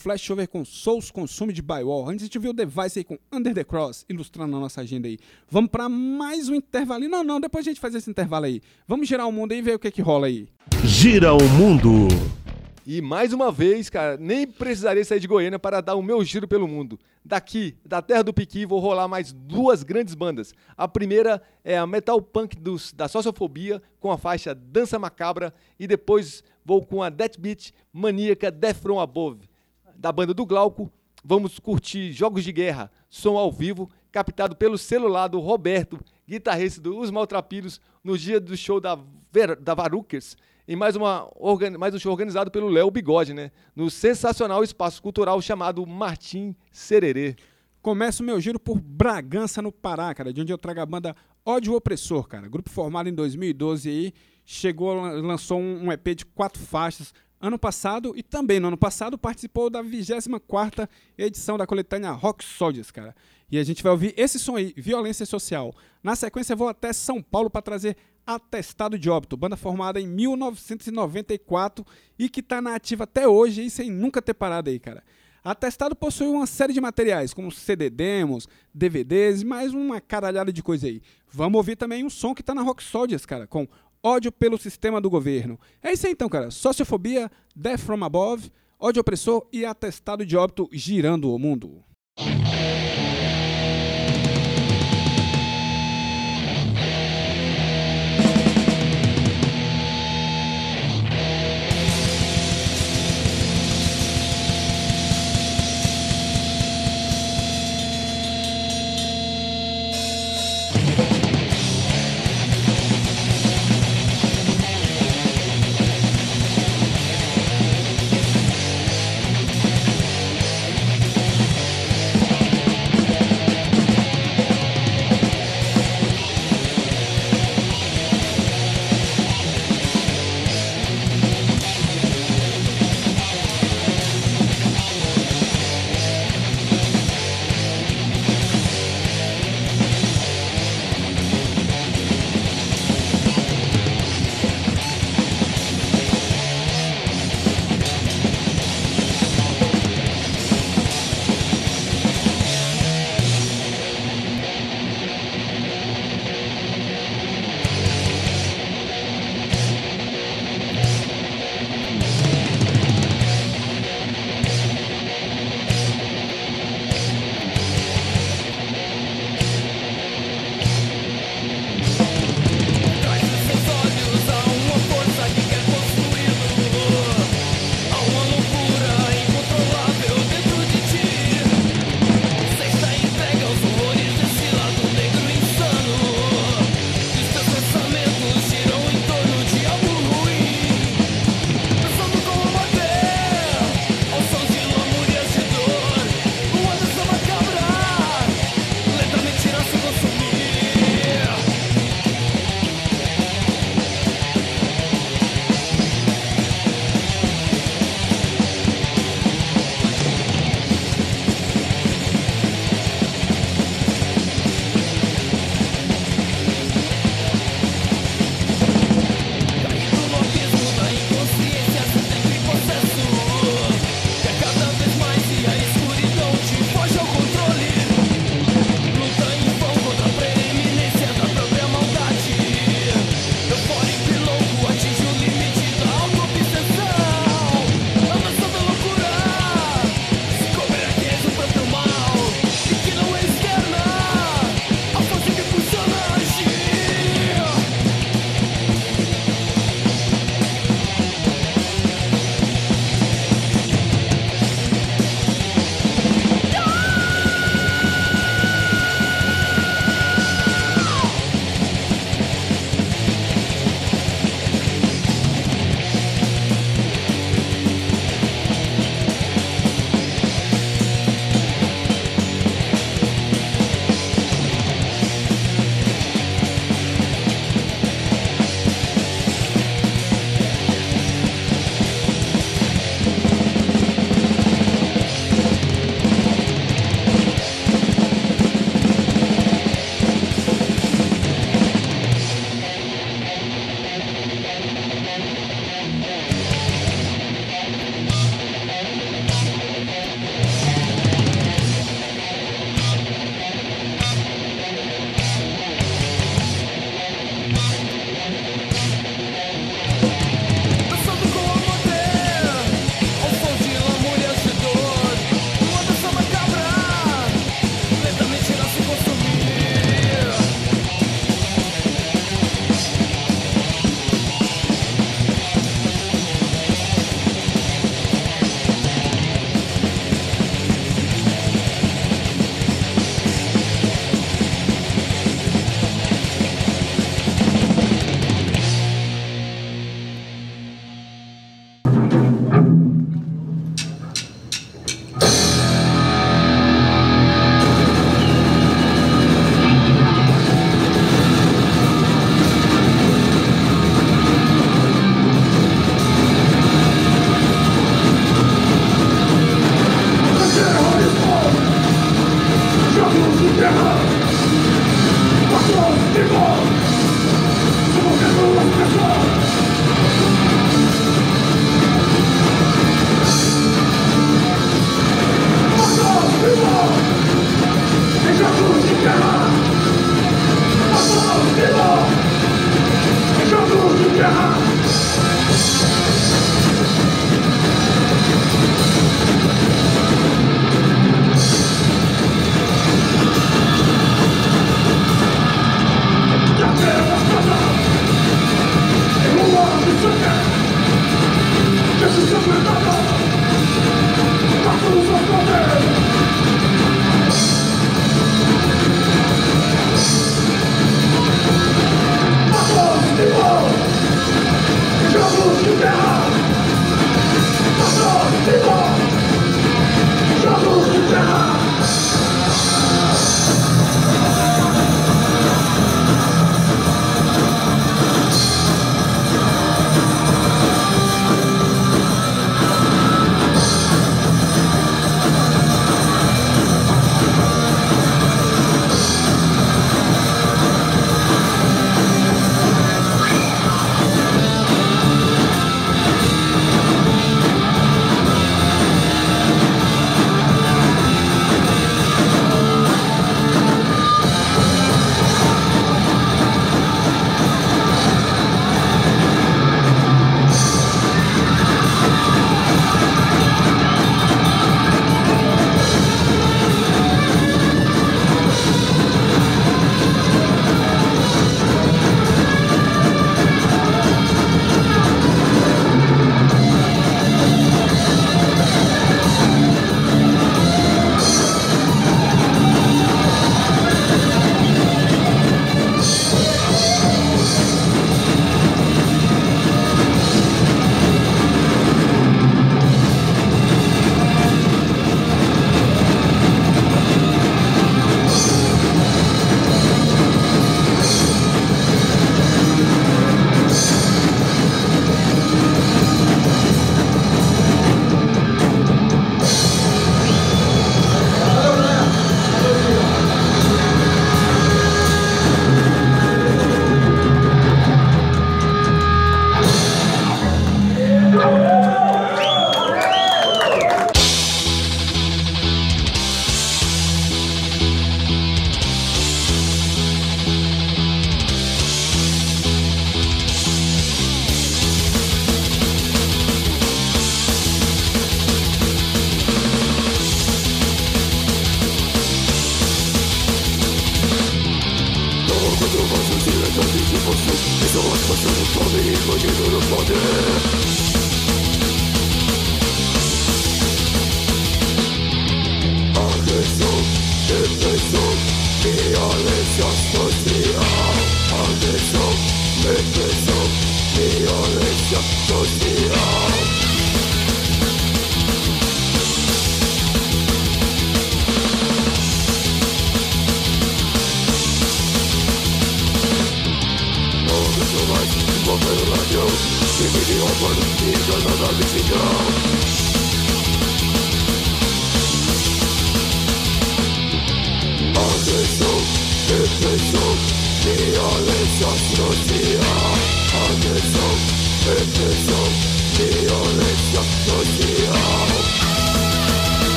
Flashover com Souls Consume de Bywall. Antes a gente viu o Device aí com Under the Cross, ilustrando a nossa agenda aí. Vamos para mais um intervalo. Não, não, depois a gente faz esse intervalo aí. Vamos girar o mundo aí e ver o que que rola aí. Gira o mundo. E mais uma vez, cara, nem precisaria sair de Goiânia para dar o meu giro pelo mundo. Daqui, da terra do Piqui, vou rolar mais duas grandes bandas. A primeira é a metal punk dos, da Sociofobia, com a faixa Dança Macabra, e depois vou com a Death Beat maníaca Death From Above, da banda do Glauco. Vamos curtir Jogos de Guerra, som ao vivo, captado pelo celular do Roberto, guitarrista dos Maltrapilhos, no dia do show da, Ver, da Varukers, em mais, uma, mais um show organizado pelo Léo Bigode, né? No sensacional espaço cultural chamado Martim Sererê. Começo o meu giro por Bragança, no Pará, cara, de onde eu trago a banda Ódio Opressor, cara. Grupo formado em 2012 aí, chegou, lan- lançou um EP de quatro faixas. Ano passado, e também no ano passado, participou da 24ª edição da coletânea Rock Soldiers, cara. E a gente vai ouvir esse som aí, Violência Social. Na sequência, vou até São Paulo para trazer Atestado de Óbito, banda formada em 1994 e que tá na ativa até hoje e sem nunca ter parado aí, cara. Atestado possui uma série de materiais, como CD demos, DVDs e mais uma caralhada de coisa aí. Vamos ouvir também um som que tá na Rock Soldiers, cara, com ódio pelo sistema do governo. É isso aí então, cara. Sociofobia, Death from Above, ódio opressor e atestado de óbito girando o mundo.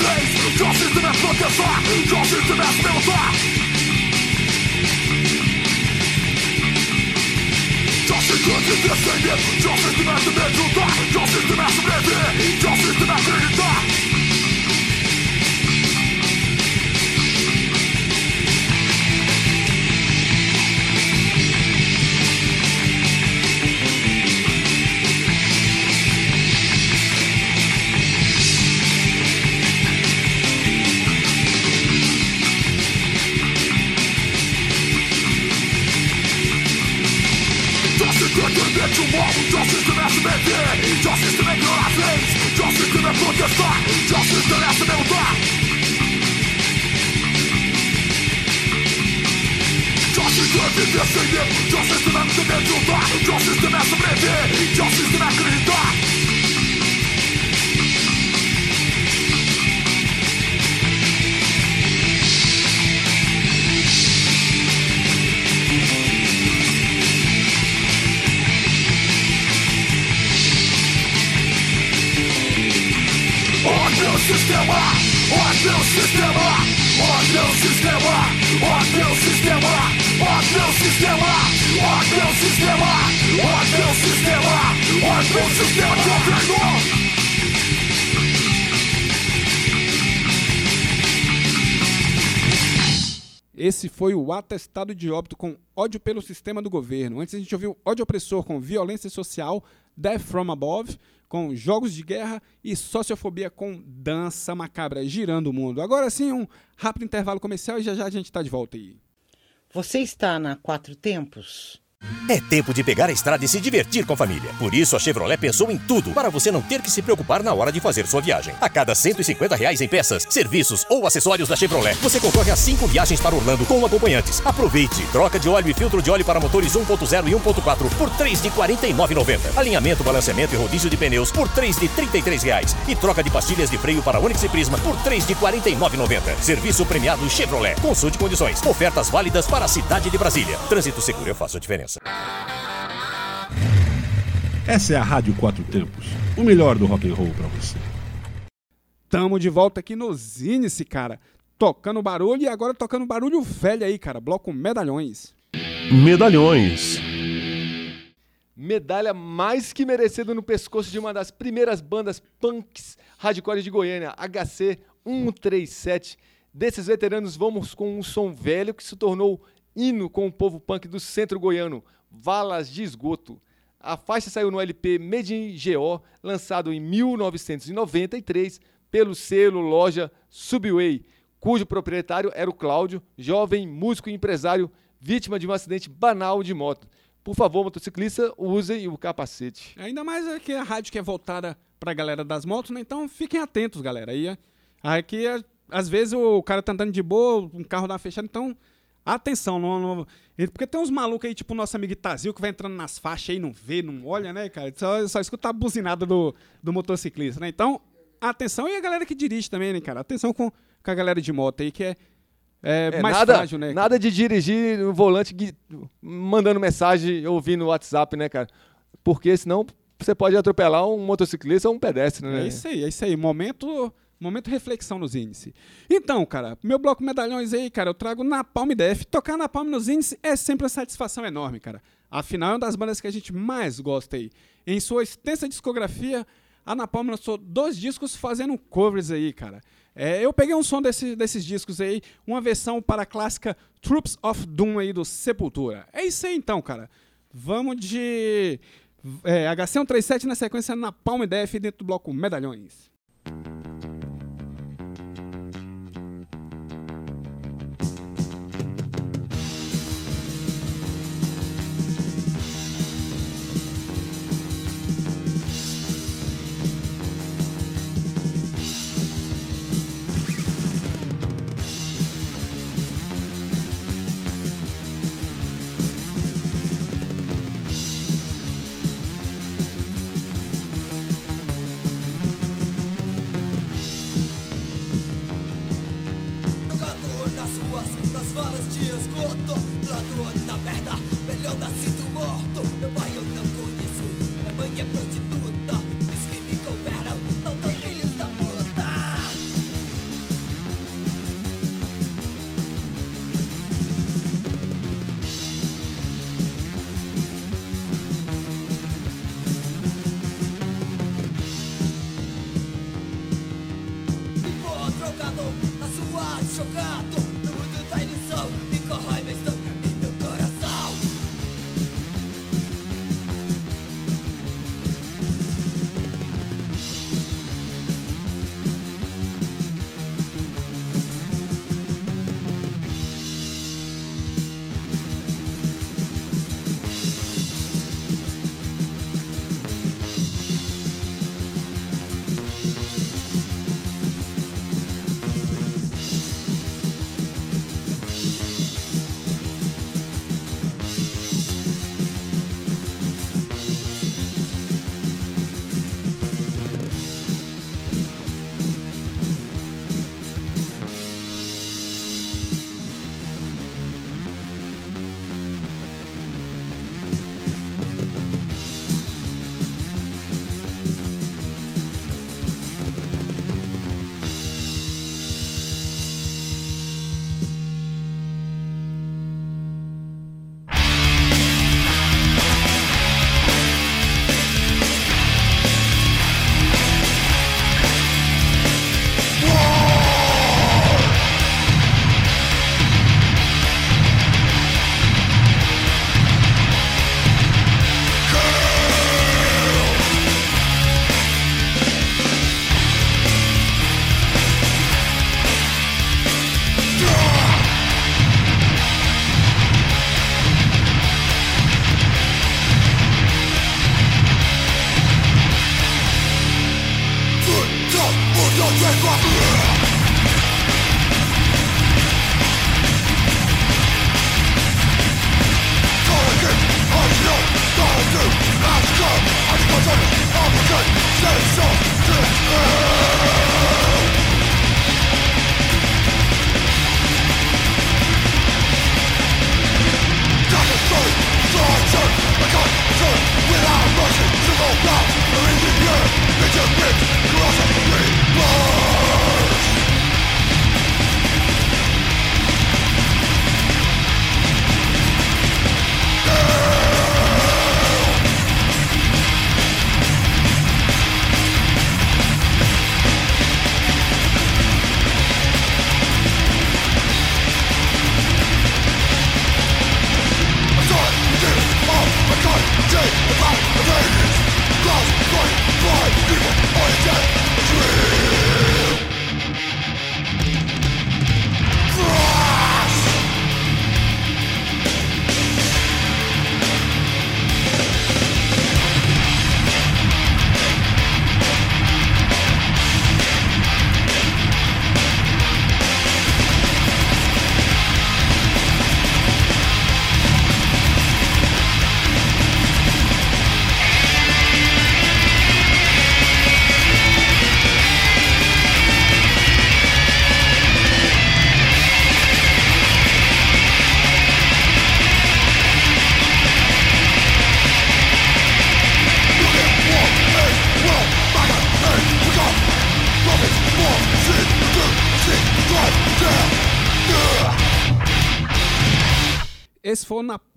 slaves Your system has put us off Your system has built off Your system is descended Your system has demanded to die Your system has demanded Your system has created die contestar Já se interessa meu lugar. Justice é viver sem medo. Justice não é me ajudar Justice é sobreviver Justice é acreditar. Esse foi o atestado de óbito com ódio pelo sistema do governo. Antes a gente ouviu ódio opressor com violência social, Death from Above, com jogos de guerra e sociofobia com dança macabra girando o mundo. Agora sim, um rápido intervalo comercial e já já a gente está de volta aí. Você está na Quatro Tempos? É tempo de pegar a estrada e se divertir com a família. Por isso, a Chevrolet pensou em tudo para você não ter que se preocupar na hora de fazer sua viagem. A cada 150 reais em peças, serviços ou acessórios da Chevrolet, você concorre a 5 viagens para Orlando com acompanhantes. Aproveite! Troca de óleo e filtro de óleo para motores 1.0 e 1.4 por 3 de R$ 49,90. Alinhamento, balanceamento e rodízio de pneus por 3 de 33 reais. E troca de pastilhas de freio para Onix e Prisma por 3 de R$ 49,90. Serviço premiado Chevrolet. Consulte condições. Ofertas válidas para a cidade de Brasília. Trânsito seguro, eu faço a diferença. Essa é a Rádio Quatro Tempos, o melhor do rock and roll para você. Tamo de volta aqui no Zinice, cara. Tocando barulho e agora tocando barulho velho aí, cara. Bloco Medalhões. Medalhões. Medalha mais que merecida no pescoço de uma das primeiras bandas punks hardcore de Goiânia, HC 137. Desses veteranos, vamos com um som velho que se tornou hino com o povo punk do centro goiano, Valas de Esgoto. A faixa saiu no LP Made in GO, lançado em 1993 pelo selo loja Subway, cujo proprietário era o Cláudio, jovem músico e empresário vítima de um acidente banal de moto. Por favor, motociclista, usem o capacete. Ainda mais é que a rádio que é voltada pra galera das motos, né? Então fiquem atentos, galera. Aí, aqui, é- às vezes, o cara tá andando de boa, um carro dá uma fechada, então. Atenção, não, não- porque tem uns malucos aí, tipo o nosso amigo Itazil, que vai entrando nas faixas aí, não vê, não olha, né, cara? Só, só escuta a buzinada do, do motociclista, né? Então, atenção e a galera que dirige também, né, cara? Atenção com, com a galera de moto aí, que é, é, É, mais nada, frágil, né? nada de dirigir no volante mandando mensagem ouvindo no WhatsApp, né, cara? Porque senão você pode atropelar um motociclista ou um pedestre, né? É isso aí, é isso aí. Momento, momento reflexão nos índices. Então, cara, meu bloco medalhões aí, cara, eu trago na Palm DF. Tocar na Palm nos índices é sempre uma satisfação enorme, cara. Afinal, é uma das bandas que a gente mais gosta aí. Em sua extensa discografia, a Napalm lançou dois discos fazendo covers aí, cara. É, eu peguei um som desse- desses discos aí, uma versão para a clássica Troops of Doom aí do Sepultura. É isso aí então, cara. Vamos de é, HC137 na sequência na Palm DF dentro do bloco Medalhões.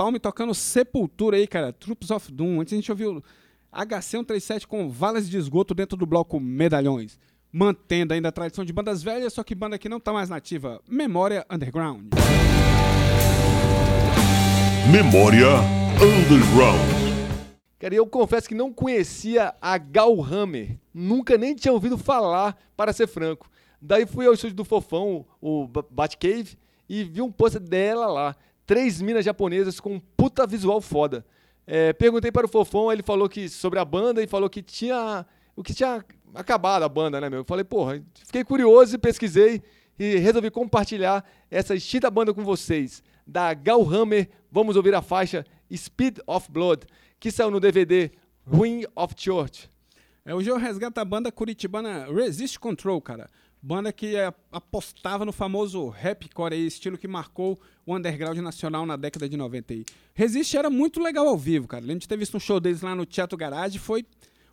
Napalm tocando Sepultura aí, cara. Troops of Doom. Antes a gente ouviu HC137 com valas de esgoto dentro do bloco Medalhões. Mantendo ainda a tradição de bandas velhas, só que banda que não tá mais nativa. Memória Underground. Memória Underground. Cara, eu confesso que não conhecia a Gal Hammer. Nunca nem tinha ouvido falar, para ser franco. Daí fui ao estúdio do Fofão, o Ba- Batcave, e vi um pôster dela lá. Três minas japonesas com um puta visual foda. É, perguntei para o Fofão, ele falou que sobre a banda e falou que tinha. O que tinha acabado a banda, né, meu? Eu falei, porra, fiquei curioso e pesquisei e resolvi compartilhar essa extinta banda com vocês. Da Gal Hammer, vamos ouvir a faixa Speed of Blood, que saiu no DVD Ruin of Church. É, hoje eu resgato a banda curitibana Resist Control, cara. Banda que é, apostava no famoso rapcore estilo que marcou o underground nacional na década de 90 aí. Resist era muito legal ao vivo, cara. Lembro de ter visto um show deles lá no Teatro Garage, foi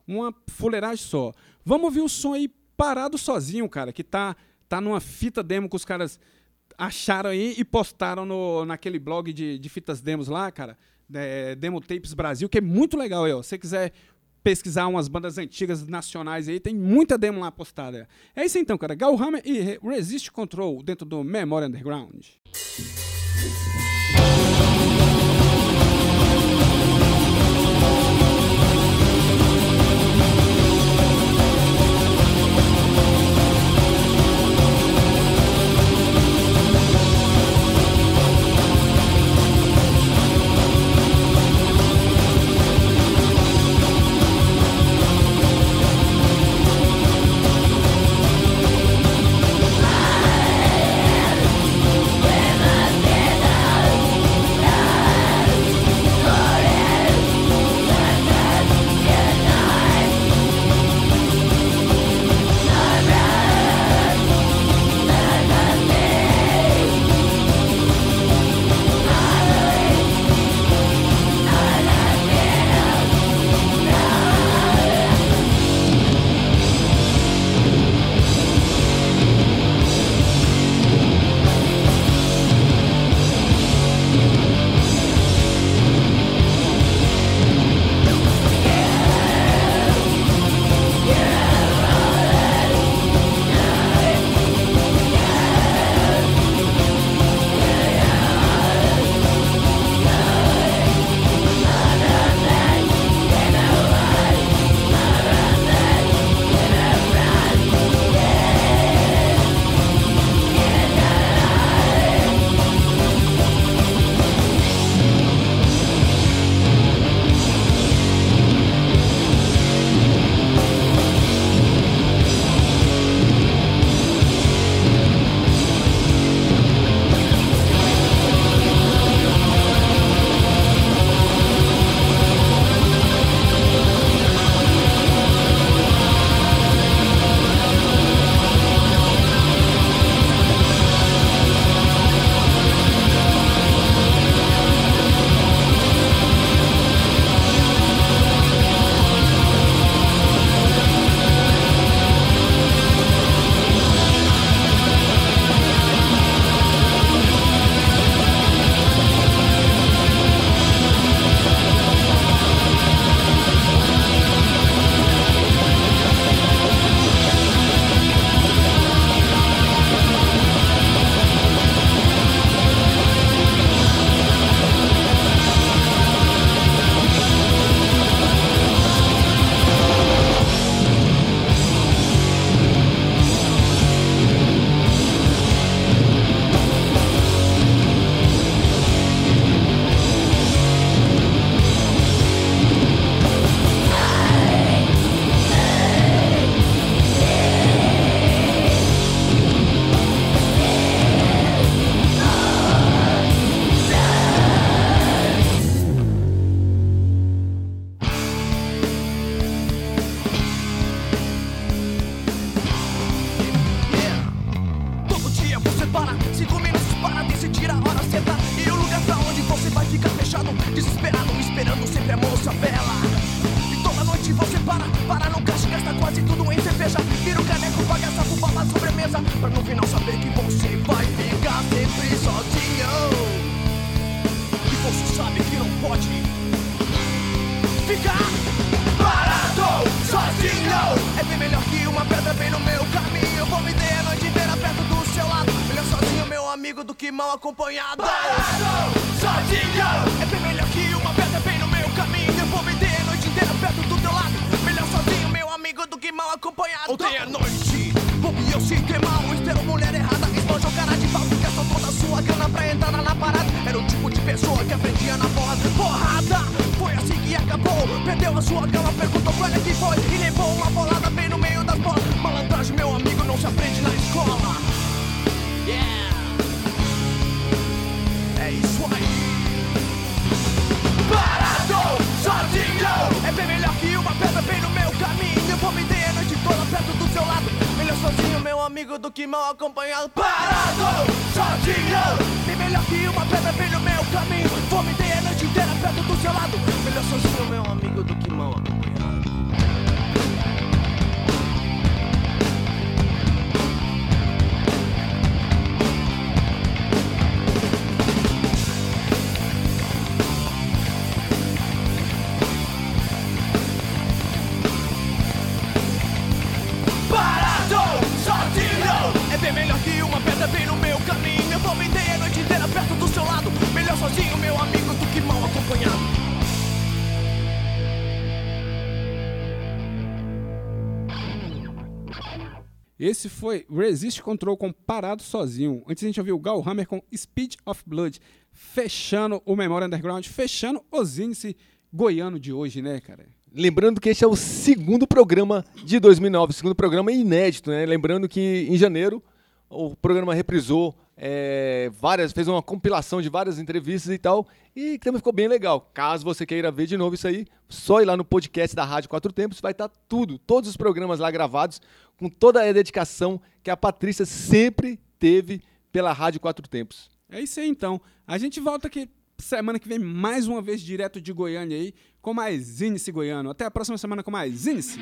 uma fuleiragem só. Vamos ouvir o som aí parado sozinho, cara, que tá, tá numa fita demo que os caras acharam aí e postaram no, naquele blog de, de fitas demos lá, cara, é, Demo Tapes Brasil, que é muito legal aí, ó. Se você quiser pesquisar umas bandas antigas nacionais aí, tem muita demo lá postada. É isso então, cara. Gal Hammer e Re- Resist Control dentro do Memory Underground. Do que Esse foi Resist Control com Parado Sozinho. Antes a gente ouviu o Gal Hammer com Speed of Blood, fechando o Memória Underground, fechando o Zinice goiano de hoje, né, cara? Lembrando que este é o segundo programa de 2009, segundo programa inédito, né? Lembrando que em janeiro o programa reprisou é, várias, fez uma compilação de várias entrevistas e tal, e também ficou bem legal. Caso você queira ver de novo isso aí, só ir lá no podcast da Rádio Quatro Tempos, vai estar tudo, todos os programas lá gravados, com toda a dedicação que a Patrícia sempre teve pela Rádio Quatro Tempos. É isso aí então. A gente volta aqui semana que vem mais uma vez direto de Goiânia aí com mais Índice Goiano. Até a próxima semana com mais Índice.